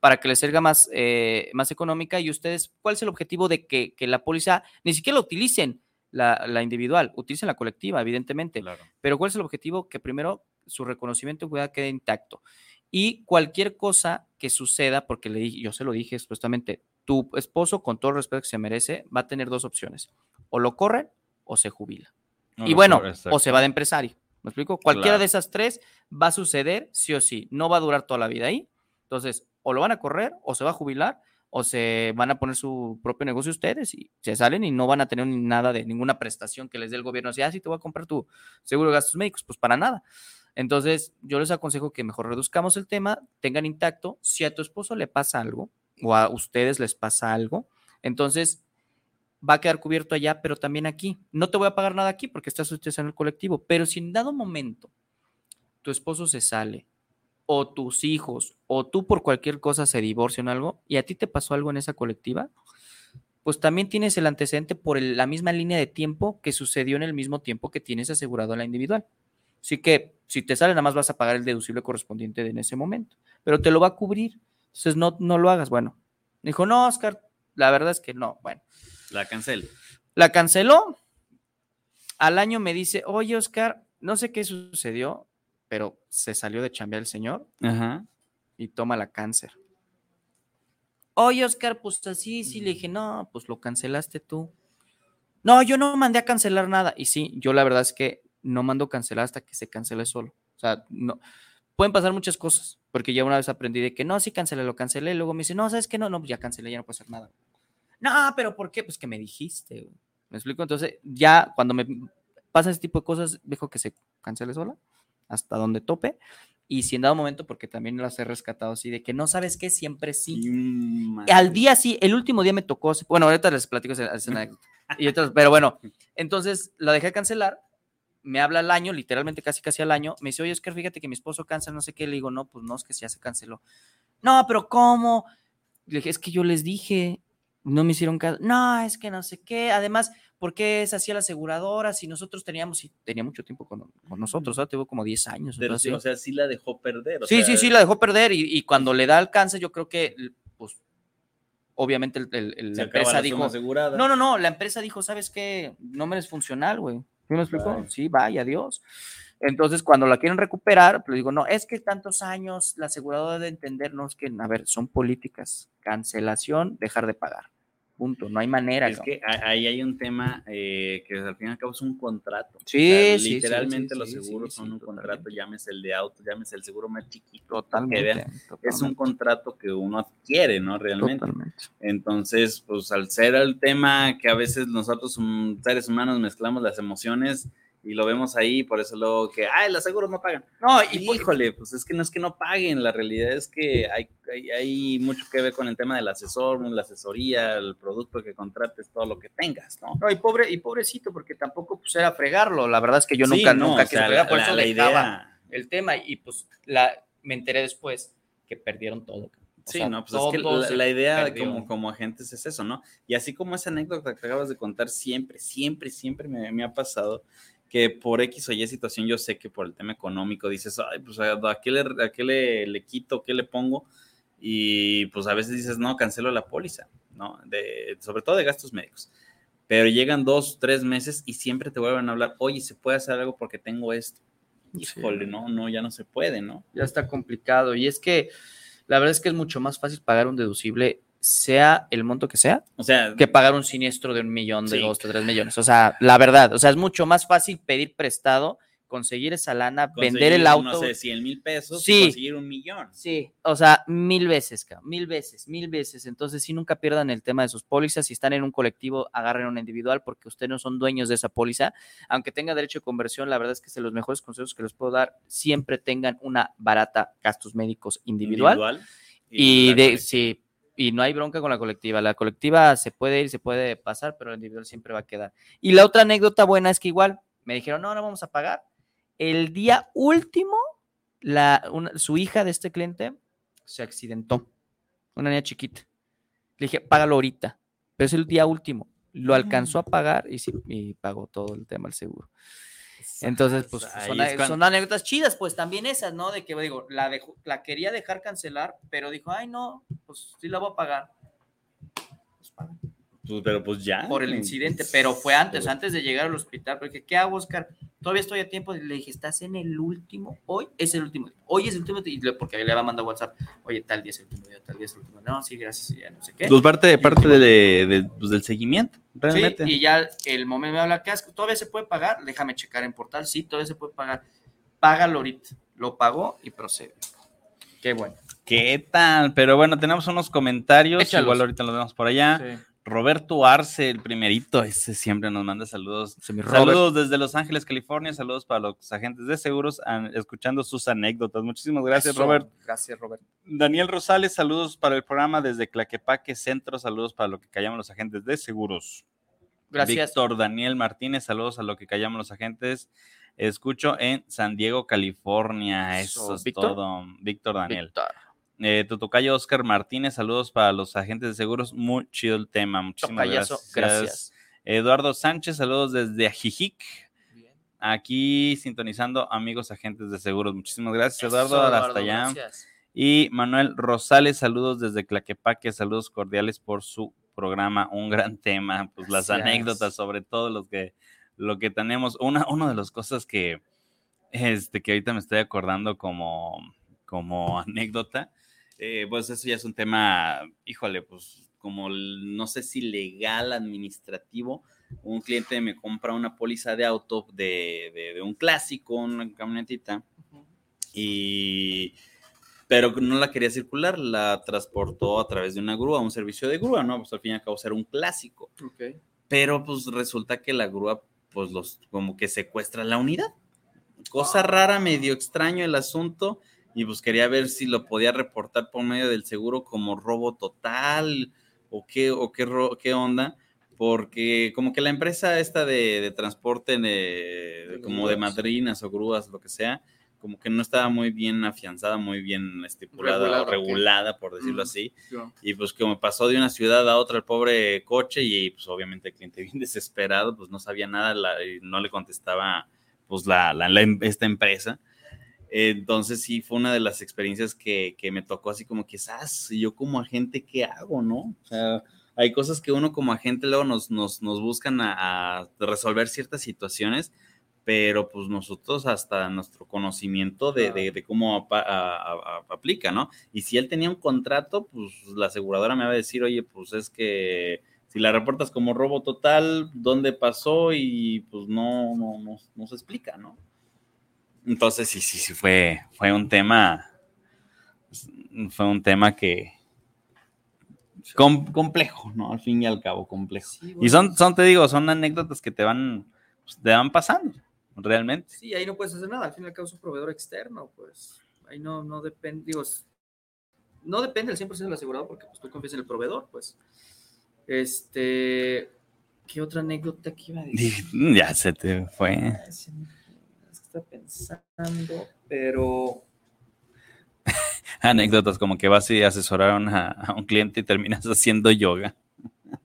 para que les salga más, eh, más económica y ustedes, ¿cuál es el objetivo de que, que la póliza ni siquiera la utilicen? La, la individual, utilicen la colectiva, evidentemente, Claro. pero ¿cuál es el objetivo? Que primero su reconocimiento cuidado quede intacto. Y cualquier cosa que suceda, porque le yo se lo dije supuestamente, tu esposo, con todo el respeto que se merece, va a tener dos opciones. O lo corren o se jubila. No y bueno, o se va de empresario. ¿Me explico? Cualquiera Claro. de esas tres va a suceder sí o sí. No va a durar toda la vida ahí. Entonces, o lo van a correr, o se va a jubilar, o se van a poner su propio negocio ustedes y se salen y no van a tener ni nada de ninguna prestación que les dé el gobierno. Así, ah, sí, te voy a comprar tu seguro de gastos médicos. Pues para nada. Entonces, yo les aconsejo que mejor reduzcamos el tema, tengan intacto. Si a tu esposo le pasa algo, o a ustedes les pasa algo, entonces va a quedar cubierto allá, pero también aquí. No te voy a pagar nada aquí porque estás utilizando el colectivo, pero si en dado momento tu esposo se sale, o tus hijos, o tú por cualquier cosa se divorcian o algo, y a ti te pasó algo en esa colectiva, pues también tienes el antecedente por la misma línea de tiempo que sucedió en el mismo tiempo que tienes asegurado en la individual. Así que si te sale, nada más vas a pagar el deducible correspondiente en ese momento, pero te lo va a cubrir. Entonces no, no lo hagas. Bueno, dijo, no, Oscar, la verdad es que no. Bueno, La cancel. la canceló. Al año me dice, oye, Oscar, no sé qué sucedió, pero se salió de chambear el señor Ajá. y toma la cáncer. Oye, Oscar, pues así, sí, le dije, no, pues lo cancelaste tú. No, yo no mandé a cancelar nada. Y sí, yo la verdad es que no mando cancelar hasta que se cancele solo. O sea, no. Pueden pasar muchas cosas, porque ya una vez aprendí de que no, sí cancelé, lo cancelé. Luego me dice, no, ¿sabes qué? No, no, pues ya cancelé, ya no puedo hacer nada. No, pero ¿por qué? Pues que me dijiste. güey. ¿Me explico? Entonces, ya cuando me pasa ese tipo de cosas, dejo que se cancele sola, hasta donde tope. Y si en dado momento, porque también las he rescatado así, de que no sabes qué, siempre sí. Mm, Al día sí, el último día me tocó, bueno, ahorita les platico esa. Y otras- pero bueno, entonces la dejé cancelar, me habla al año, literalmente casi casi al año, me dice, oye, Oscar, fíjate que mi esposo cancela, no sé qué, le digo, no, pues no, es que ya se canceló. No, pero ¿cómo? Le dije, es que yo les dije, no me hicieron caso, no, es que no sé qué, además, ¿por qué es así la aseguradora? Si nosotros teníamos, y tenía mucho tiempo con, con nosotros, ¿sabes? Tuvo como 10 años. Pero sí, o sea, sí la dejó perder. o Sí, sea, sí, sí, la dejó perder y, y cuando le da alcance, yo creo que, pues, obviamente el- el- el- se la empresa la dijo, asegurada. no, no, no, la empresa dijo, ¿sabes qué? No me eres funcional, güey. ¿Sí me explico? Bye. Sí, vaya, adiós. Entonces, cuando la quieren recuperar, pues digo, no, es que tantos años la aseguradora debe entender, no, es que, a ver, son políticas, cancelación, dejar de pagar. Punto, no hay manera. Es que ahí hay un tema eh, que al fin y al cabo es un contrato. Sí, Literalmente los seguros son un contrato, llámese el de auto, llámese el seguro más chiquito. Totalmente, Es un contrato que uno adquiere, ¿no? Realmente. Entonces, pues al ser el tema que a veces nosotros mm, seres humanos mezclamos las emociones, y lo vemos ahí, por eso luego que, ay, los seguros no pagan. No, y híjole, pues es que no es que no paguen, la realidad es que hay, hay, mucho que ver con el tema del asesor, la asesoría, el producto que contrates, todo lo que tengas, ¿no? No, y pobre, y pobrecito, porque tampoco pues era fregarlo, la verdad es que yo nunca, nunca quise fregar, por eso la idea... el tema, y pues la, me enteré después que perdieron todo. sí, no, pues es que la, idea como, como agentes es eso, ¿no? Y así como esa anécdota que acabas de contar, siempre, siempre, siempre me, me ha pasado que por X o Y situación yo sé que por el tema económico dices, ay, pues a, qué, le, a qué le, le, quito, qué le pongo, y pues a veces dices, no, cancelo la póliza, ¿no? De, sobre todo de gastos médicos. Pero llegan dos, tres meses y siempre te vuelven a hablar, oye, ¿se puede hacer algo porque tengo esto? Híjole, no, no, ya no se puede, ¿no? Ya está complicado. Y es que la verdad es que es mucho más fácil pagar un deducible sea el monto que sea, o sea, que pagar un siniestro de un millón, de dos, de tres millones. O sea, la verdad, o sea, es mucho más fácil pedir prestado, conseguir esa lana, vender el auto. No sé, 100 mil pesos sí, y conseguir un millón. Sí, o sea, mil veces, mil veces, mil veces. Entonces, si nunca pierdan el tema de sus pólizas. Si están en un colectivo, agarren una individual porque ustedes no son dueños de esa póliza. Aunque tenga derecho de conversión, la verdad es que es de los mejores consejos que les puedo dar. Siempre tengan una barata gastos médicos individual. y, de, sí, y no hay bronca con la colectiva. La colectiva se puede ir, se puede pasar, pero el individual siempre va a quedar. Y la otra anécdota buena es que igual me dijeron, no, no vamos a pagar. El día último, la, su hija de este cliente se accidentó, una niña chiquita. Le dije, págalo ahorita, pero es el día último. Lo alcanzó a pagar y, sí, y pagó todo el tema del seguro. Entonces, pues son, anécdotas chidas, pues también esas, ¿no? De que digo, la, la quería dejar cancelar, pero dijo, ay, no, pues sí la voy a pagar. Pues, pues, pero pues ya. Por el incidente, pero fue antes, antes de llegar al hospital, porque ¿qué hago, Oscar? Todavía estoy a tiempo. Y le dije, ¿estás en el último? Hoy es el último. Hoy es el último. porque le va a mandar WhatsApp. Oye, tal día es el último día, tal día es el último. No, sí, gracias, ya no sé qué. Pues parte, parte de, pues, del seguimiento, realmente. Sí, y ya el momento me habla, ¿qué haces? ¿Todavía se puede pagar? Déjame checar en portal. Sí, todavía se puede pagar. Págalo ahorita. Lo pagó y procede. Qué bueno. ¿Qué tal? Pero bueno, tenemos unos comentarios. Igual ahorita los vemos por allá. Sí. Roberto Arce, el primerito, ese siempre nos manda saludos. Saludos desde Los Ángeles, California. Saludos para los agentes de seguros, escuchando sus anécdotas. Muchísimas gracias, Robert. Gracias, Robert. Daniel Rosales, saludos para el programa desde Claquepaque Centro. Saludos para lo que callamos los agentes de seguros. Gracias. Víctor Daniel Martínez, saludos a lo que callamos los agentes. Escucho en San Diego, California. Eso, es todo. Víctor Daniel. Víctor. Eh, Tutocayo Oscar Martínez, saludos para los agentes de seguros. Muy chido el tema. Muchísimas gracias. gracias. Eduardo Sánchez, saludos desde Ajijic. Aquí sintonizando amigos agentes de seguros. Muchísimas gracias, Eduardo. hasta allá. Y Manuel Rosales, saludos desde Claquepaque, saludos cordiales por su programa. Un gran tema, pues las anécdotas, sobre todo los que, lo que tenemos. Una, una de las cosas que, este, que ahorita me estoy acordando como, como anécdota eh, pues eso ya es un tema, híjole, pues como no sé si legal, administrativo. Un cliente me compra una póliza de auto de, un clásico, una camionetita, y pero no la quería circular, la transportó a través de una grúa, un servicio de grúa, ¿no? Pues al fin y al cabo era un clásico. Pero pues resulta que la grúa, pues los, como que secuestra la unidad. Cosa ah. rara, medio extraño el asunto y pues quería ver si lo podía reportar por medio del seguro como robo total o qué, o qué, qué onda, porque como que la empresa esta de, transporte como de madrinas o grúas, lo que sea, como que no estaba muy bien afianzada, muy bien estipulada o regulada, por decirlo así. Y pues como pasó de una ciudad a otra el pobre coche y pues obviamente el cliente bien desesperado, pues no sabía nada y no le contestaba pues la, la esta empresa. Entonces sí fue una de las experiencias que, me tocó así como que, ¿sabes? Yo como agente, ¿qué hago, no? O sea, hay cosas que uno como agente luego nos, nos, buscan a, resolver ciertas situaciones, pero pues nosotros hasta nuestro conocimiento de, cómo aplica, ¿no? Y si él tenía un contrato, pues la aseguradora me va a decir, oye, pues es que si la reportas como robo total, ¿dónde pasó? Y pues no, no, no, no se explica, ¿no? Entonces sí, sí, sí, fue, fue un tema, fue un tema que, complejo, ¿no? Al fin y al cabo, complejo. Y son, son, te digo, son anécdotas que te van, pues, te van pasando, realmente. Sí, ahí no puedes hacer nada, al fin y al cabo es un proveedor externo, pues ahí no, no depende, digo, no depende al 100% del asegurado porque pues, tú confías en el proveedor, pues. Este, ¿qué otra anécdota que iba a decir? Ya se te fue. Está pensando, pero anécdotas como que vas y asesoraron a, un cliente y terminas haciendo yoga.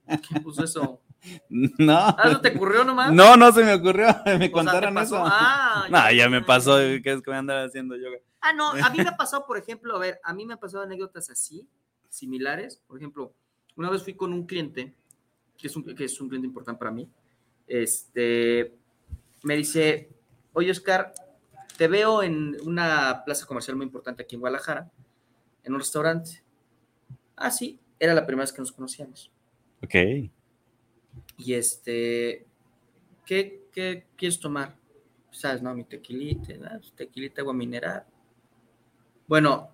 ¿Qué puso eso? No. ¿Ah, eso te ocurrió nomás? No, no se me ocurrió. Me contaron eso. Ah, no, ya, me pasó que es que me andaba haciendo yoga. Ah, no, a mí me ha pasado, por ejemplo, a ver, a mí me ha pasado anécdotas así, similares. Por ejemplo, una vez fui con un cliente, que es un, que es un cliente importante para mí, este, me dice, oye, Oscar, te veo en una plaza comercial muy importante aquí en Guadalajara, en un restaurante. Ah, sí, era la primera vez que nos conocíamos. Ok. Y este, ¿qué, qué quieres tomar? Sabes, no, mi tequilita, tequilita, agua mineral. Bueno,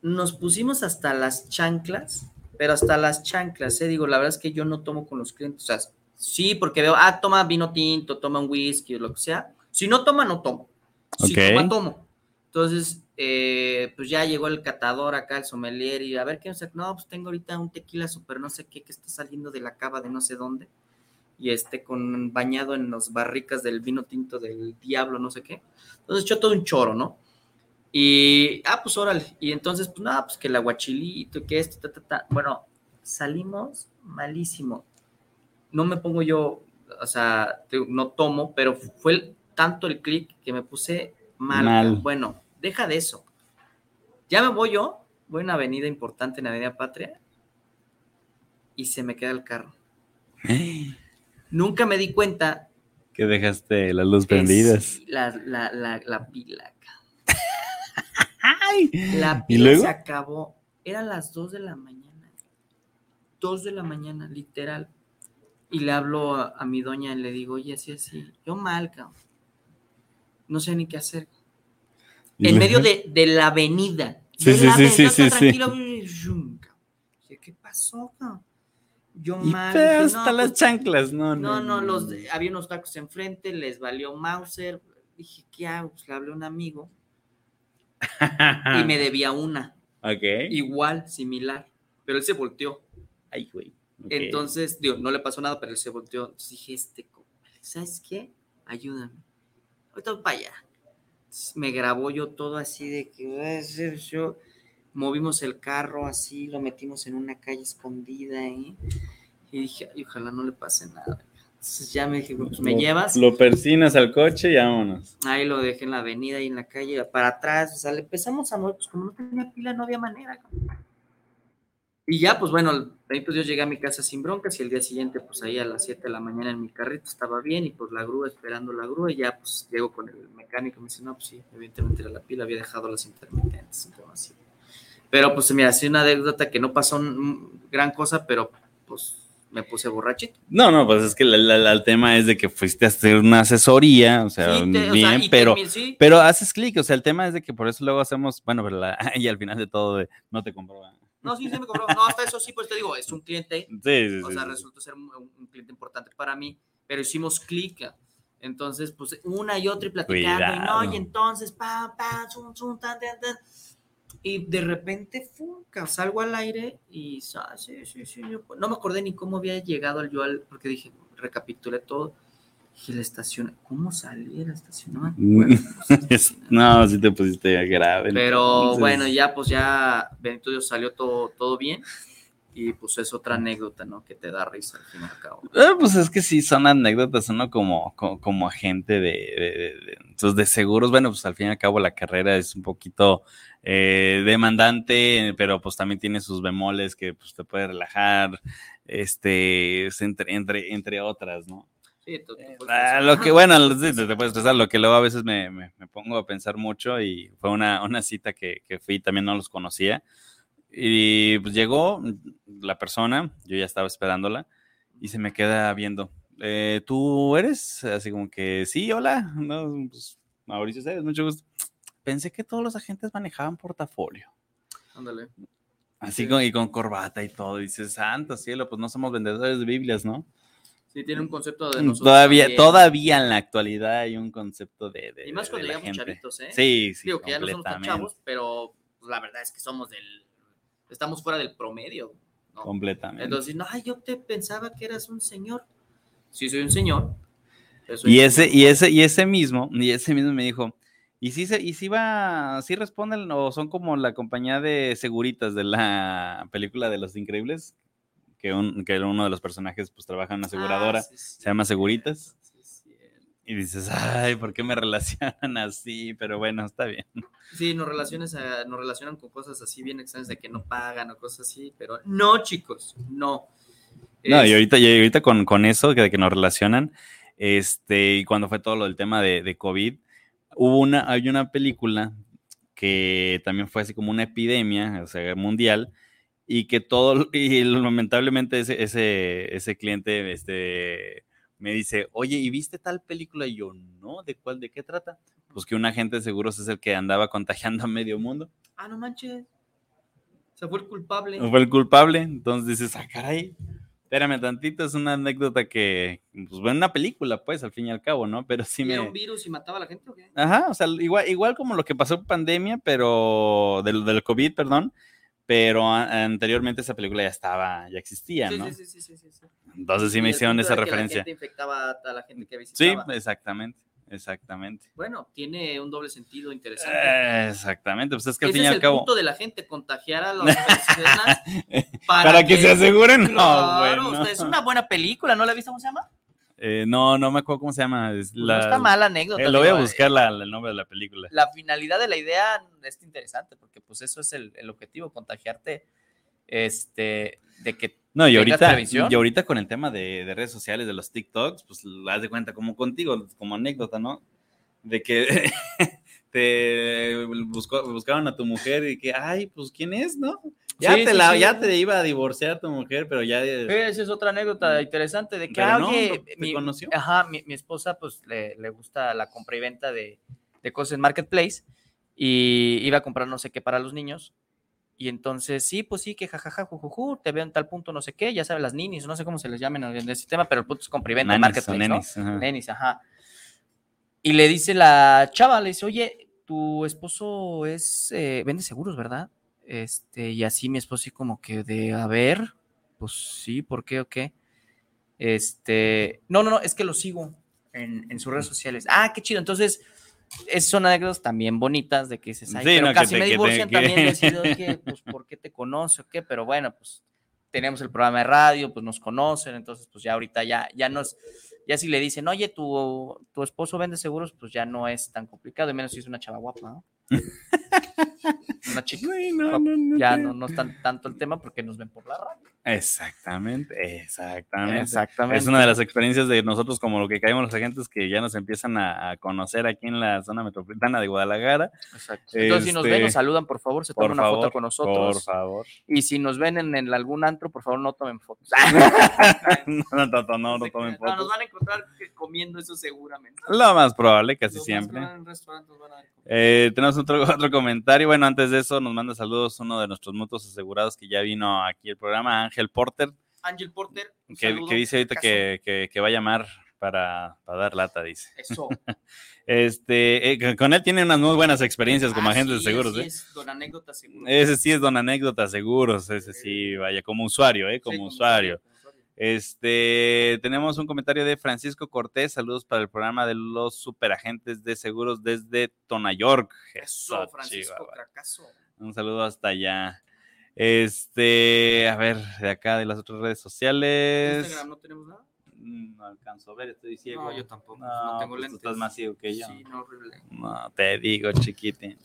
nos pusimos hasta las chanclas, pero hasta las chanclas, ¿eh? Digo, la verdad es que yo no tomo con los clientes, o sea, sí, porque veo, ah, toma vino tinto, toma un whisky o lo que sea. Si no toma, no tomo. Si toma, tomo. Entonces, eh, pues ya llegó el catador acá, el sommelier, y a ver qué, no, pues tengo ahorita un tequila super no sé qué que está saliendo de la cava de no sé dónde, y este con bañado en los barricas del vino tinto del diablo, no sé qué. Entonces echó todo un choro, ¿no? Y, ah, pues órale. Y entonces, pues nada, pues que el aguachilito, que esto, ta, ta, ta. Bueno, salimos malísimo. No me pongo yo, o sea, no tomo, pero fue tanto el clic que me puse mal. Bueno, deja de eso. Ya me voy yo, voy a una avenida importante en Avenida Patria y se me queda el carro. Nunca me di cuenta. Que dejaste las luz prendidas. La, la, la, la pila. la pila se acabó. Eran las 2 de la mañana. 2 de la mañana, literal. Y le hablo a, mi doña y le digo, oye, así, así. Yo mal, cabrón no sé ni qué hacer. En medio de, la avenida. Sí, sí, sí, sí, sí, tranquilo. ¿Qué pasó? Yo mal. hasta las pues, chanclas, no, no. No, los había unos tacos enfrente, les valió Mauser. Dije, ¿qué hago? Pues le hablé a un amigo y me debía una. Ok. Igual, similar. Pero él se volteó. Ay, güey. Entonces, digo, no le pasó nada, pero él se volteó. Entonces dije, este, ¿sabes qué? Ayúdame ahorita para allá. Me grabó yo todo así de que yo movimos el carro así, lo metimos en una calle escondida ¿eh? y dije, ojalá no le pase nada. Entonces ya me dije, pues me llevas. Lo persinas al coche y vámonos. Ahí lo dejé en la avenida y en la calle, para atrás, o sea, le empezamos a mover, pues como no tenía pila, no había manera. Y ya, pues bueno, ahí pues yo llegué a mi casa sin broncas y el día siguiente, pues ahí a las 7 de la mañana en mi carrito estaba bien y pues la grúa, esperando la grúa y ya pues llego con el mecánico y me dice, no, pues sí, evidentemente era la pila, había dejado las intermitentes, así. Pero pues mira, así una anécdota que no pasó gran cosa, pero pues me puse borrachito. No, no, pues es que el tema es de que fuiste a hacer una asesoría, o sea, bien, pero, pero haces clic, o sea, el tema es de que por eso luego hacemos, bueno, pero y al final de todo, no te compro no, sí, sí me cobró. No, hasta eso sí, pues te digo, es un cliente. Sí, sí, o sea, resultó ser un, cliente importante para mí, pero hicimos clic. Entonces, pues una y otra y platicando, y no, y entonces, pam, pam, zum, zum, tan, tan, tan. Y de repente, funca, salgo al aire y, ah, sí, sí, sí, no me acordé ni cómo había llegado yo, al, porque dije, recapitulé todo y la estación, ¿cómo salí la estación? No, si te pusiste grave. Pero bueno, ya pues ya Benito Dios salió todo, todo bien. Y pues es otra anécdota, ¿no? Que te da risa al fin y al cabo. Eh, pues es que sí, son anécdotas, ¿no? Como, como, agente de, de, de, seguros. Bueno, pues al fin y al cabo la carrera es un poquito eh, demandante, pero pues también tiene sus bemoles que pues te puede relajar, este, entre, entre, entre otras, ¿no? Sí, eh, ah, lo que, bueno, te, puedes pensar, lo que luego a veces me, me, pongo a pensar mucho y fue una, una cita que, que, fui, también no los conocía. Y pues llegó la persona, yo ya estaba esperándola, y se me queda viendo. Eh, ¿Tú eres? Así como que, sí, hola. No, pues, Mauricio César, mucho gusto. Pensé que todos los agentes manejaban portafolio. Ándale. Así con, y con corbata y todo. dices, santo cielo, pues no somos vendedores de Biblias, ¿no? Sí, tiene un concepto de nosotros. Todavía, también. todavía en la actualidad hay un concepto de. de Y más cuando llegamos chavitos, ¿eh? Sí, sí. Digo que ya no somos tan chavos, pero pues, la verdad es que somos del. Estamos fuera del promedio. ¿no? Completamente. Entonces, no, yo te pensaba que eras un señor. Sí, soy un señor. soy Y un ese, señor. y ese, y ese mismo, y ese mismo me dijo, ¿y si se, y si va, si responden o son como la compañía de seguritas de la película de Los Increíbles? Que, un, que uno de los personajes pues trabaja en una aseguradora, Ah, sí, sí, se llama Seguritas. sí. Y dices, ay, ¿por qué me relacionan así? Pero bueno, está bien. Sí, nos, relaciones a- nos relacionan con cosas así bien extrañas de que no pagan o cosas así, pero no, chicos, no. No, Es- y ahorita, y ahorita con, con eso, que, que nos relacionan, este, y cuando fue todo lo del tema de, de COVID, hubo una, hay una película que también fue así como una epidemia, o sea, mundial, y que todo, y lamentablemente ese, ese, ese cliente, este, me dice, oye, ¿y viste tal película? Y yo, no, ¿de cuál, de qué trata? Pues que un agente de seguros es el que andaba contagiando a medio mundo, Ah, no manches. Se fue el culpable. fue el culpable, entonces dices, ah, caray, espérame tantito, es una anécdota que, pues, bueno, una película, pues, al fin y al cabo, ¿no? Pero sí ¿Y me... ¿Era un virus y mataba a la gente o qué? Ajá, o sea, igual, igual como lo que pasó en pandemia, pero del, del COVID, perdón, pero anteriormente esa película ya estaba, ya existía, ¿no? sí, sí, sí, sí, sí. Entonces sí me el hicieron esa referencia. La gente infectaba a la gente que Sí, exactamente, exactamente. Bueno, tiene un doble sentido interesante. Eh, Exactamente, pues es que al fin y es al el cabo, punto de la gente, contagiar a las personas para, que, se aseguren, no, Claro, bueno. o sea, es una buena película, ¿no la viste? ¿Cómo se llama? Eh, no, no me acuerdo cómo se llama. es Pues la- no está mala anécdota. eh, lo voy a digo, buscar la- el nombre de la película. La finalidad de la idea es interesante, porque pues eso es el, el objetivo, contagiarte este, de que No, y ahorita, y ahorita con el tema de, de redes sociales, de los TikToks, pues lo haz de cuenta como contigo, como anécdota, ¿no? De que te buscó- buscaron a tu mujer y que, ay, pues ¿quién es, no? Ya, Sí, te, sí, la, sí. ya te iba a divorciar tu mujer, pero ya... Esa es otra anécdota interesante de que, Pero ah, no, oye, no, ¿te mi, conoció? ajá, mi, mi esposa pues le, le gusta la compra y venta de, de cosas en Marketplace y iba a comprar no sé qué para los niños. Y entonces, sí, pues sí, que jajaja, jujuju, te veo en tal punto, no sé qué, ya sabes, las ninis, no sé cómo se les llamen en el sistema, pero el punto es compra y venta en Marketplace, ¿no? nenis, ajá. Nenis, ajá. Y le dice la chava, le dice, oye, tu esposo es, eh, vende seguros, ¿verdad? Este, y así mi esposo así como que de, a ver, pues sí, ¿por qué o qué? Este, no, no, no, es que lo sigo en, en sus redes sociales. Ah, qué chido. Entonces, es, son anécdotas también bonitas de que dices, ay, Sí, pero no, que casi te- me que te- divorcian que- también. Decir, oye, pues, ¿por qué te conoce o qué? Pero bueno, pues tenemos el programa de radio, pues nos conocen, entonces, pues ya ahorita ya, ya nos, ya si le dicen, oye, tu, tu esposo vende seguros, pues ya no es tan complicado, y menos si es una chava guapa, ¿no? una chica. No, no, no Ya no, no es tan, tanto el tema porque nos ven por la radio. Exactamente, exactamente. Exactamente. Es una de las experiencias de nosotros, como lo que caemos los agentes que ya nos empiezan a, a conocer aquí en la zona metropolitana de Guadalajara. Exacto. Entonces, si nos ven, Este, nos saludan, por favor, se Por toman una favor, foto con por nosotros. favor. Y si nos ven en, en algún antro, por favor, no tomen fotos. no, no, no, no, tomen. No, nos fotos. van a encontrar comiendo eso seguramente. Lo más probable, casi más siempre. van a. Eh, tenemos otro, otro comentario. Bueno, antes de eso, nos manda saludos uno de nuestros mutuos asegurados que ya vino aquí el programa, Ángel Porter, Ángel Porter, que, que dice ahorita que, que- que va a llamar para, para dar lata, dice. Eso. Este, eh, con él tiene unas muy buenas experiencias como Ah, agente de seguros, sí, ¿eh? es don anécdota seguro. Ese sí es don anécdota seguros, ese sí, vaya, como usuario, ¿eh? Como Sí, usuario. como usuario. Este, tenemos un comentario de Francisco Cortés, saludos para el programa de los superagentes de seguros desde Tonayork. Eso, Francisco. Cracaso. Un saludo hasta allá. Este, a ver, de acá de las otras redes sociales. Instagram no tenemos nada. Mm, No alcanzo a ver, estoy ciego. No, yo tampoco. No, No, tengo pues tú lentes. estás más ciego que yo. Sí, no, horrible. No, te digo, chiquitín.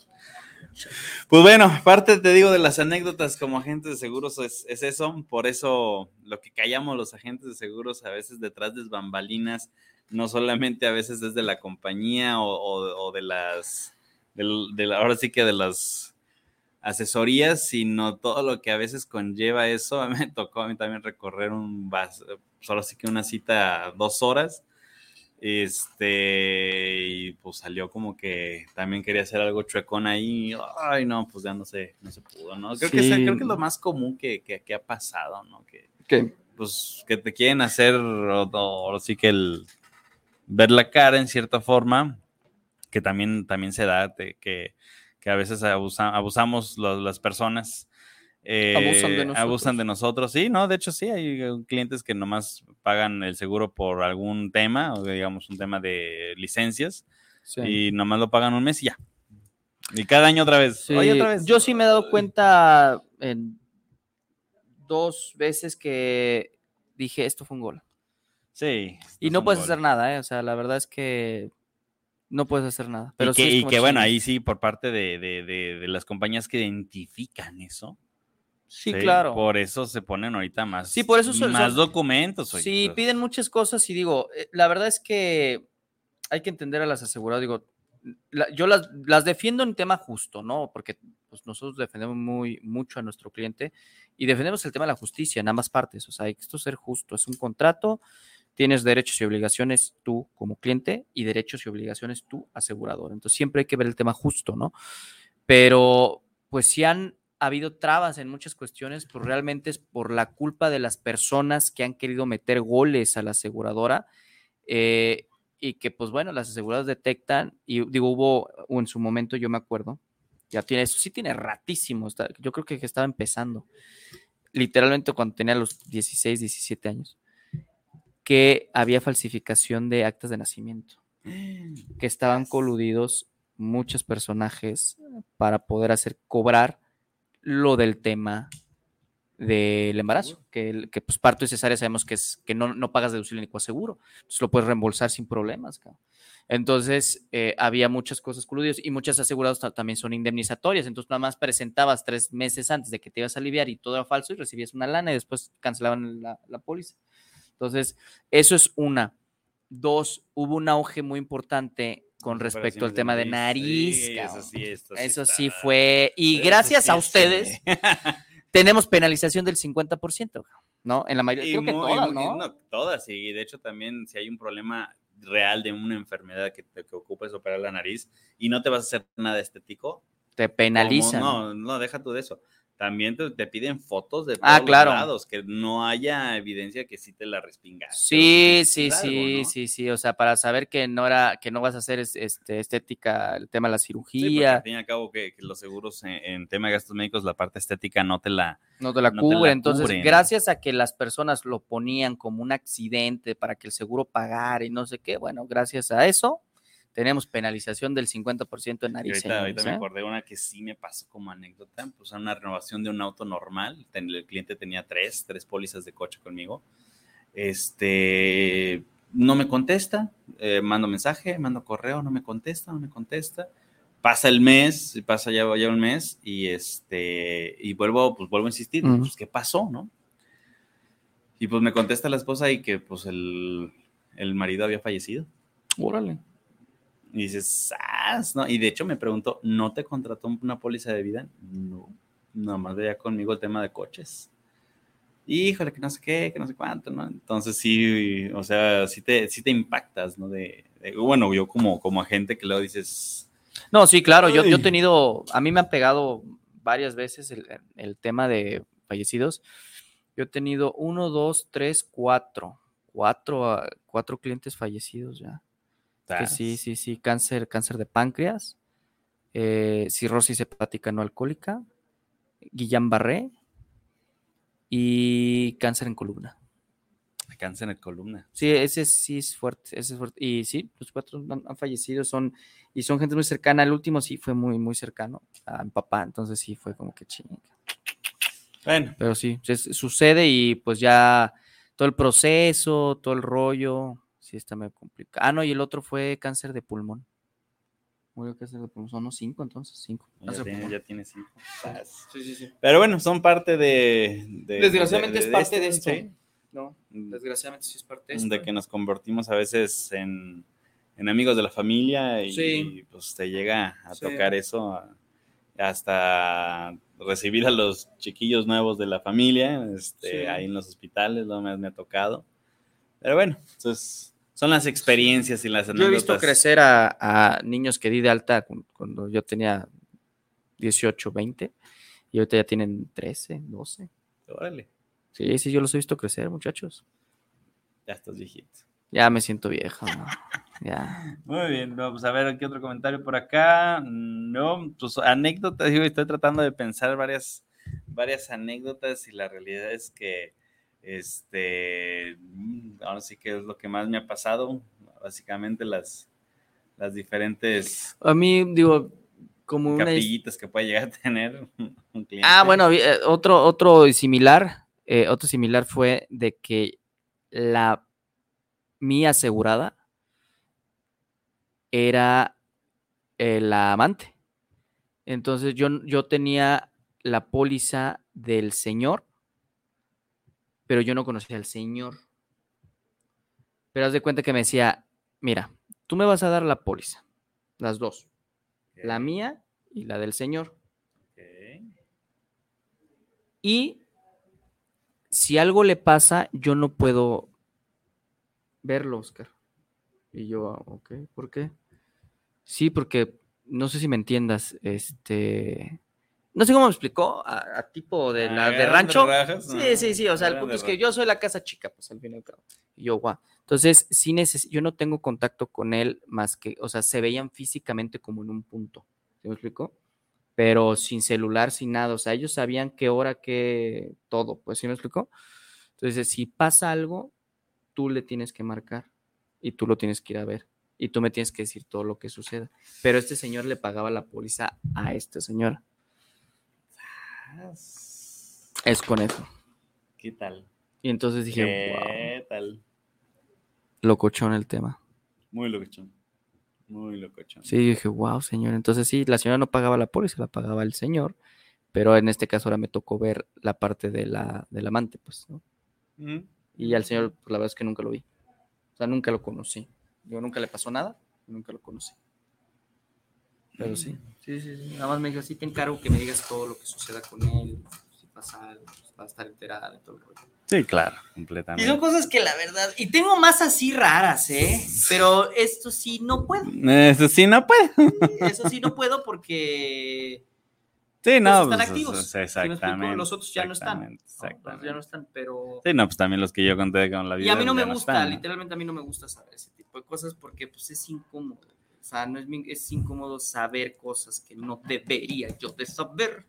Pues bueno, parte te digo de las anécdotas como agentes de seguros es, es eso, por eso lo que callamos los agentes de seguros a veces detrás de bambalinas, no solamente a veces desde la compañía o, o- o de las, del- de la- ahora sí que de las asesorías, sino todo lo que a veces conlleva eso. Me tocó a mí también recorrer un, bas- pues ahora sí que una cita dos horas. Este, y pues salió como que también quería hacer algo chuecón ahí. Ay, no, pues ya no sé, no se pudo, ¿no? Creo, que, es, creo que es lo más común que, que, ha pasado, ¿no? Que, ¿Qué? Pues que te quieren hacer, o, sí que el ver la cara en cierta forma, que también, también se da, que, que a veces abusamos las personas abusan, de eh, abusan de nosotros. Sí, no, de hecho sí, hay eh, clientes que nomás pagan el seguro por algún tema, o digamos un tema de licencias, y nomás lo pagan un mes y ya. Y cada año otra vez. otra vez. Yo sí me he dado cuenta en dos veces que dije, esto fue un gol. Sí. Y no puedes hacer nada, ¿eh? O sea, la verdad es que no puedes hacer nada. Pero y que, bueno, ahí sí, por parte de, de, las compañías que identifican eso, Sí, claro. Por eso se ponen ahorita más, sí, por eso son, más documentos. Sí, piden muchas cosas y digo, eh, la verdad es que hay que entender a las aseguradoras. Digo, yo las, las, defiendo en tema justo, ¿no? Porque pues, nosotros defendemos muy mucho a nuestro cliente y defendemos el tema de la justicia en ambas partes. O sea, hay que esto ser justo. Es un contrato, tienes derechos y obligaciones tú como cliente y derechos y obligaciones tú asegurador. Entonces siempre hay que ver el tema justo, ¿no? Pero pues si han ha habido trabas en muchas cuestiones, pues realmente es por la culpa de las personas que han querido meter goles a la aseguradora eh, y que pues bueno, las aseguradoras detectan y digo, hubo en su momento, yo me acuerdo, ya tiene, eso sí tiene ratísimo, yo creo que estaba empezando, literalmente cuando tenía los 16, 17 años, que había falsificación de actas de nacimiento, que estaban coludidos muchos personajes para poder hacer cobrar lo del tema del embarazo, que, que pues parto y cesárea sabemos que es que no, no pagas deducible ni coaseguro, entonces lo puedes reembolsar sin problemas. Entonces eh, había muchas cosas coludidas y muchas aseguradas también son indemnizatorias, entonces nada más presentabas tres meses antes de que te ibas a aliviar y todo era falso y recibías una lana y después cancelaban la, la póliza. Entonces, eso es una. Dos, hubo un auge muy importante con respecto al tema de nariz. eso sí, fue. Y gracias a ustedes tenemos penalización del 50%, ¿no? En la mayoría, creo que todas, ¿no? Todas, y de hecho también si hay un problema real de una enfermedad que te que ocupes operar la nariz y no te vas a hacer nada estético. Te penalizan. No, no, deja tú de eso también te, piden fotos de ah, todos los lados, que no haya evidencia que sí te la respingas. Sí, sí, sí, sí, sí, o sea, para saber que no era, que no vas a hacer este, estética, el tema de la cirugía. al fin y al cabo que, los seguros en, tema de gastos médicos, la parte estética no te la, no te la cubre. Entonces, gracias a que las personas lo ponían como un accidente para que el seguro pagara y no sé qué, bueno, gracias a eso, tenemos penalización del 50% en nariz. Ahorita, ahorita me ¿eh? acordé una que sí me pasó como anécdota, pues una renovación de un auto normal, el cliente tenía tres, tres pólizas de coche conmigo, este, no me contesta, eh, mando mensaje, mando correo, no me contesta, no me contesta, pasa el mes, pasa ya, ya un mes y este, y vuelvo, pues vuelvo a insistir, pues qué pasó, ¿no? Y pues me contesta la esposa y que pues el, el marido había fallecido. Órale. Y dices, ¿no? Y de hecho me preguntó, ¿no te contrató una póliza de vida? No, nomás veía conmigo el tema de coches. Híjole, que no sé qué, que no sé cuánto, ¿no? Entonces sí, o sea, sí te, sí te impactas, ¿no? De, bueno, yo como, como agente que luego dices... No, sí, claro, yo, yo he tenido, a mí me han pegado varias veces el, el tema de fallecidos. Yo he tenido uno, dos, tres, cuatro, cuatro, cuatro clientes fallecidos ya sí, sí, sí, cáncer, cáncer de páncreas, eh, cirrosis hepática no alcohólica, Guillain-Barré y cáncer en columna. Cáncer en columna. Sí, ese sí es fuerte, ese es fuerte. Y sí, los cuatro han, fallecido, son, y son gente muy cercana. El último sí fue muy, muy cercano a mi papá, entonces sí fue como que chinga. Bueno. Pero sí, sucede y pues ya todo el proceso, todo el rollo, sí está medio complicado. Ah, no, y el otro fue cáncer de pulmón. Murió cáncer de pulmón, son unos cinco entonces, cinco. Ya tiene, ya tiene, cinco. Sí, sí, sí. Pero bueno, son parte de... Desgraciadamente es parte de esto. No, mm. desgraciadamente sí es parte de esto. De que nos convertimos a veces en, en amigos de la familia y, pues te llega a tocar eso hasta recibir a los chiquillos nuevos de la familia, este, ahí en los hospitales, no me, me ha tocado Pero bueno, entonces son las experiencias y las Yo anécdotas. he visto crecer a, a niños que di de alta cu- cuando yo tenía 18, 20 y ahorita ya tienen 13, 12. Órale, Sí, sí, yo los he visto crecer, muchachos. ya estás viejito. Ya me siento viejo, ¿no? Ya. Muy bien, vamos a ver qué otro comentario por acá. No, pues anécdotas, yo estoy tratando de pensar varias, varias anécdotas y la realidad es que, este, mm, ahora sí que es lo que más me ha pasado, básicamente las, las diferentes A mí, digo, como una... capillitas que puede llegar a tener un cliente. Ah, bueno, eh, otro, otro similar, eh, otro similar fue de que la mi asegurada era eh, la amante. Entonces yo, yo tenía la póliza del señor, pero yo no conocía al señor. Pero haz de cuenta que me decía, mira, tú me vas a dar la póliza, las dos, la mía y la del señor. Y si algo le pasa, yo no puedo verlo, Oscar. Y yo, "Ah, ok, ¿por qué? Sí, porque no sé si me entiendas, este, no sé cómo me explicó, a, a tipo de la Ah, de rancho. rajas, Sí, ajá, sí, sí, o sea, el punto es que yo soy la casa chica, pues al fin y al cabo. Y yo, guau. Entonces, sí neces yo no tengo contacto con él más que, o sea, se veían físicamente como en un punto. ¿Sí me explico? Pero sin celular, sin nada. O sea, ellos sabían qué hora, qué todo. Pues, ¿sí me explico? Entonces, si pasa algo, tú le tienes que marcar y tú lo tienes que ir a ver. Y tú me tienes que decir todo lo que suceda. Pero este señor le pagaba la póliza a esta señora. Es con eso. ¿Qué tal? Y entonces dije, wow, ¿Qué tal? locochón el tema. Muy locochón. Muy locochón. Sí, dije, wow, señor. Entonces sí, la señora no pagaba la póliza, la pagaba el señor. Pero en este caso ahora me tocó ver la parte de la, del amante, pues, ¿no? Y al señor, pues, la verdad es que nunca lo vi. O sea, nunca lo conocí. Yo nunca le pasó nada, nunca lo conocí. Pero sí, sí, sí, sí. Nada más me dijo, sí te encargo que me digas todo lo que suceda con él, si pasa algo, pues, para estar enterada y todo el rollo. Sí, claro, Y completamente. son cosas que la verdad, y tengo más así raras, ¿eh? Pero esto sí no puedo. Eso sí, no puede. Eso sí no puedo porque Sí, no. están pues, activos. es- ¿Sí me explico? Exactamente. Los otros ya no están. exactamente, ¿no? Los Exactamente. ya no están, pero... Sí, no, pues también los que yo conté con la vida. Y a mí no me gusta, están, literalmente a mí no me gusta saber ese tipo de cosas porque pues es incómodo. O sea, no es, es incómodo saber cosas que no debería yo de saber.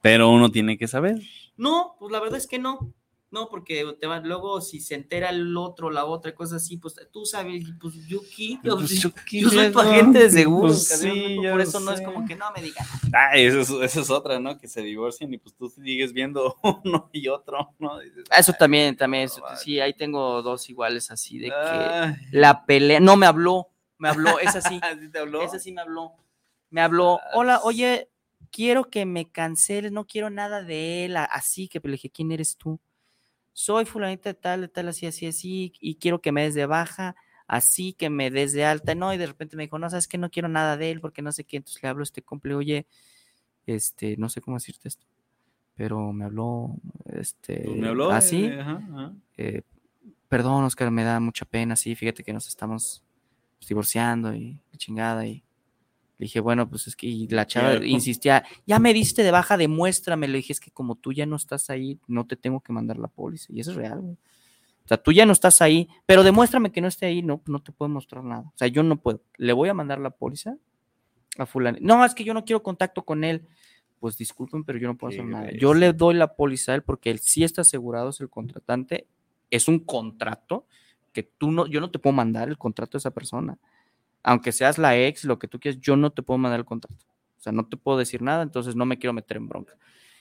Pero uno tiene que saber. No, pues la verdad es que no. No, porque te va, luego si se entera el otro, la otra, cosas así, pues tú sabes, pues yo qué, yo, Pues, yo- soy tu agente de Pues cabrón, sí, por eso no es como que no me digan. Ay, eso es, eso es otra, ¿no? Que se divorcian y pues tú sigues viendo uno y otro, ¿no? Dices, Ah, Eso "Ay, también, también, no eso- manches". sí, ahí tengo dos iguales así de que Ay. la pelea, no me habló, me habló, es así, ¿Sí te habló? esa sí me habló, me habló, hola, oye, quiero que me canceles, no quiero nada de él, así que le dije, ¿quién eres tú? Soy fulanita de tal, de tal, así, así, así, y quiero que me des de baja, así que me des de alta, no, y de repente me dijo, no, sabes que no quiero nada de él, porque no sé qué, entonces le hablo a este comple, oye, este, no sé cómo decirte esto, pero me habló, este, Pues me habló. así, eh, ajá, ajá. eh, perdón, Oscar, me da mucha pena, sí, fíjate que nos estamos pues, divorciando y la chingada y le dije, bueno, pues es que y la chava insistía, ya me diste de baja, demuéstrame, le dije, es que como tú ya no estás ahí, no te tengo que mandar la póliza y eso es real, güey. O sea, tú ya no estás ahí, pero demuéstrame que no esté ahí, no, no te puedo mostrar nada. O sea, yo no puedo. Le voy a mandar la póliza a fulano. No, es que yo no quiero contacto con él. Pues disculpen, pero yo no puedo hacer nada. Yo le doy la póliza a él porque él sí está asegurado, es el contratante. Es un contrato que tú no, yo no te puedo mandar el contrato de esa persona. Aunque seas la ex, lo que tú quieras, yo no te puedo mandar el contrato. O sea, no te puedo decir nada, entonces no me quiero meter en bronca.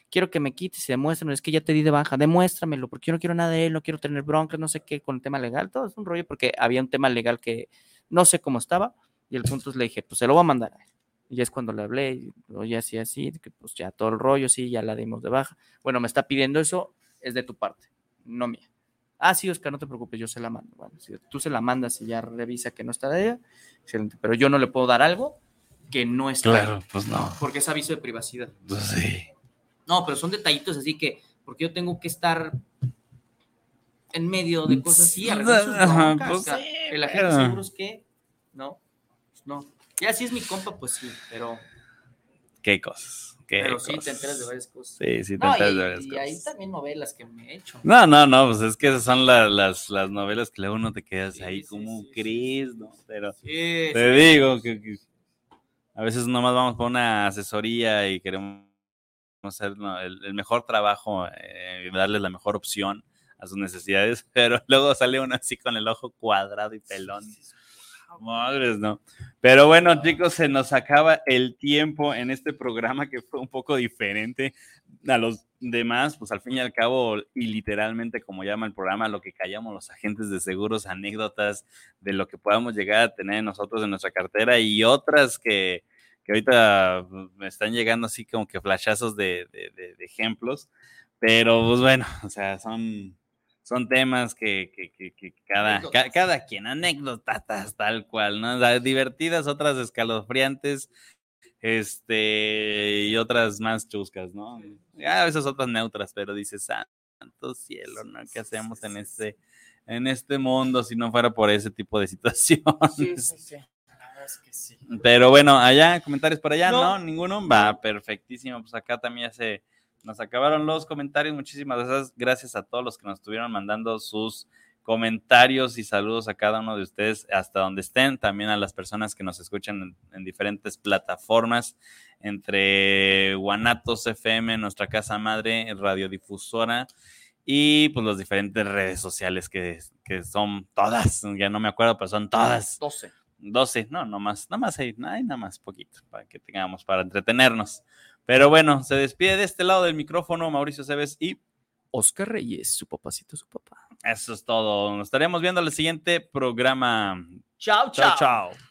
Quiero que me quites y demuéstrame, es que ya te di de baja, demuéstramelo, porque yo no quiero nada de él, no quiero tener broncas, no sé qué, con el tema legal, todo es un rollo, porque había un tema legal que no sé cómo estaba, y el punto es, le dije, pues se lo voy a mandar. Y es cuando le hablé, y, oye, así, así, que pues ya todo el rollo, sí, ya la dimos de baja. Bueno, me está pidiendo eso, es de tu parte, no mía. Ah, sí, Oscar, no te preocupes, yo se la mando. Bueno, si tú se la mandas y ya revisa que no está de ella, excelente. Pero yo no le puedo dar algo que no está ahí, Claro, pues no. porque es aviso de privacidad. Pues sí. No, pero son detallitos así que, porque yo tengo que estar en medio de cosas así, Ajá, pues sí, el agente pero- seguros que, no, pues no. Ya si es mi compa, pues sí, pero, Qué cosas. Qué pero sí cosas. te enteras de varias cosas. Sí, sí, te No, enteras y, de varias y cosas. hay también novelas que me he hecho. No, no, no, pues es que esas son la- las, las novelas que luego uno te quedas Sí, ahí sí, como sí, sí, crees, ¿no? Pero Sí, te digo que, que a veces nomás vamos por una asesoría y queremos hacer ¿no? el, el mejor trabajo, eh, y darles la mejor opción a sus necesidades, pero luego sale uno así con el ojo cuadrado y pelón. Madres, no. Pero bueno, chicos, se nos acaba el tiempo en este programa que fue un poco diferente a los demás, pues al fin y al cabo, y literalmente como llama el programa, lo que callamos los agentes de seguros, anécdotas de lo que podamos llegar a tener nosotros en nuestra cartera y otras que, que ahorita pues, me están llegando así como que flashazos de, de- de- de ejemplos, pero pues bueno, o sea, son, son temas que, que- que- que cada, ca- cada quien, anécdotas tal cual, ¿no? Divertidas, otras escalofriantes, este, y otras más chuscas, ¿no? Ya a veces otras neutras, pero dices, santo cielo, ¿no? ¿Qué hacemos en este, en este mundo si no fuera por ese tipo de situaciones? Sí, sí, sí. Es que sí. Pero bueno, allá, comentarios por allá, ¿no? No. Ninguno. Va, perfectísimo. Pues acá también ya se nos acabaron los comentarios. Muchísimas gracias. A todos los que nos estuvieron mandando sus comentarios y saludos a cada uno de ustedes hasta donde estén. También a las personas que nos escuchan en, en diferentes plataformas, entre Guanatos FM, nuestra casa madre, radiodifusora. Y pues las diferentes redes sociales que, que son todas, ya no me acuerdo, pero son todas. 12. 12, no, no más, no más ahí, ay, nada más poquito, para que tengamos, para entretenernos. Pero bueno, se despide de este lado del micrófono Mauricio Cebes y Oscar Reyes, su papacito, su papá. eso es todo. Nos estaremos viendo en el siguiente programa. Chao, Chao, chao.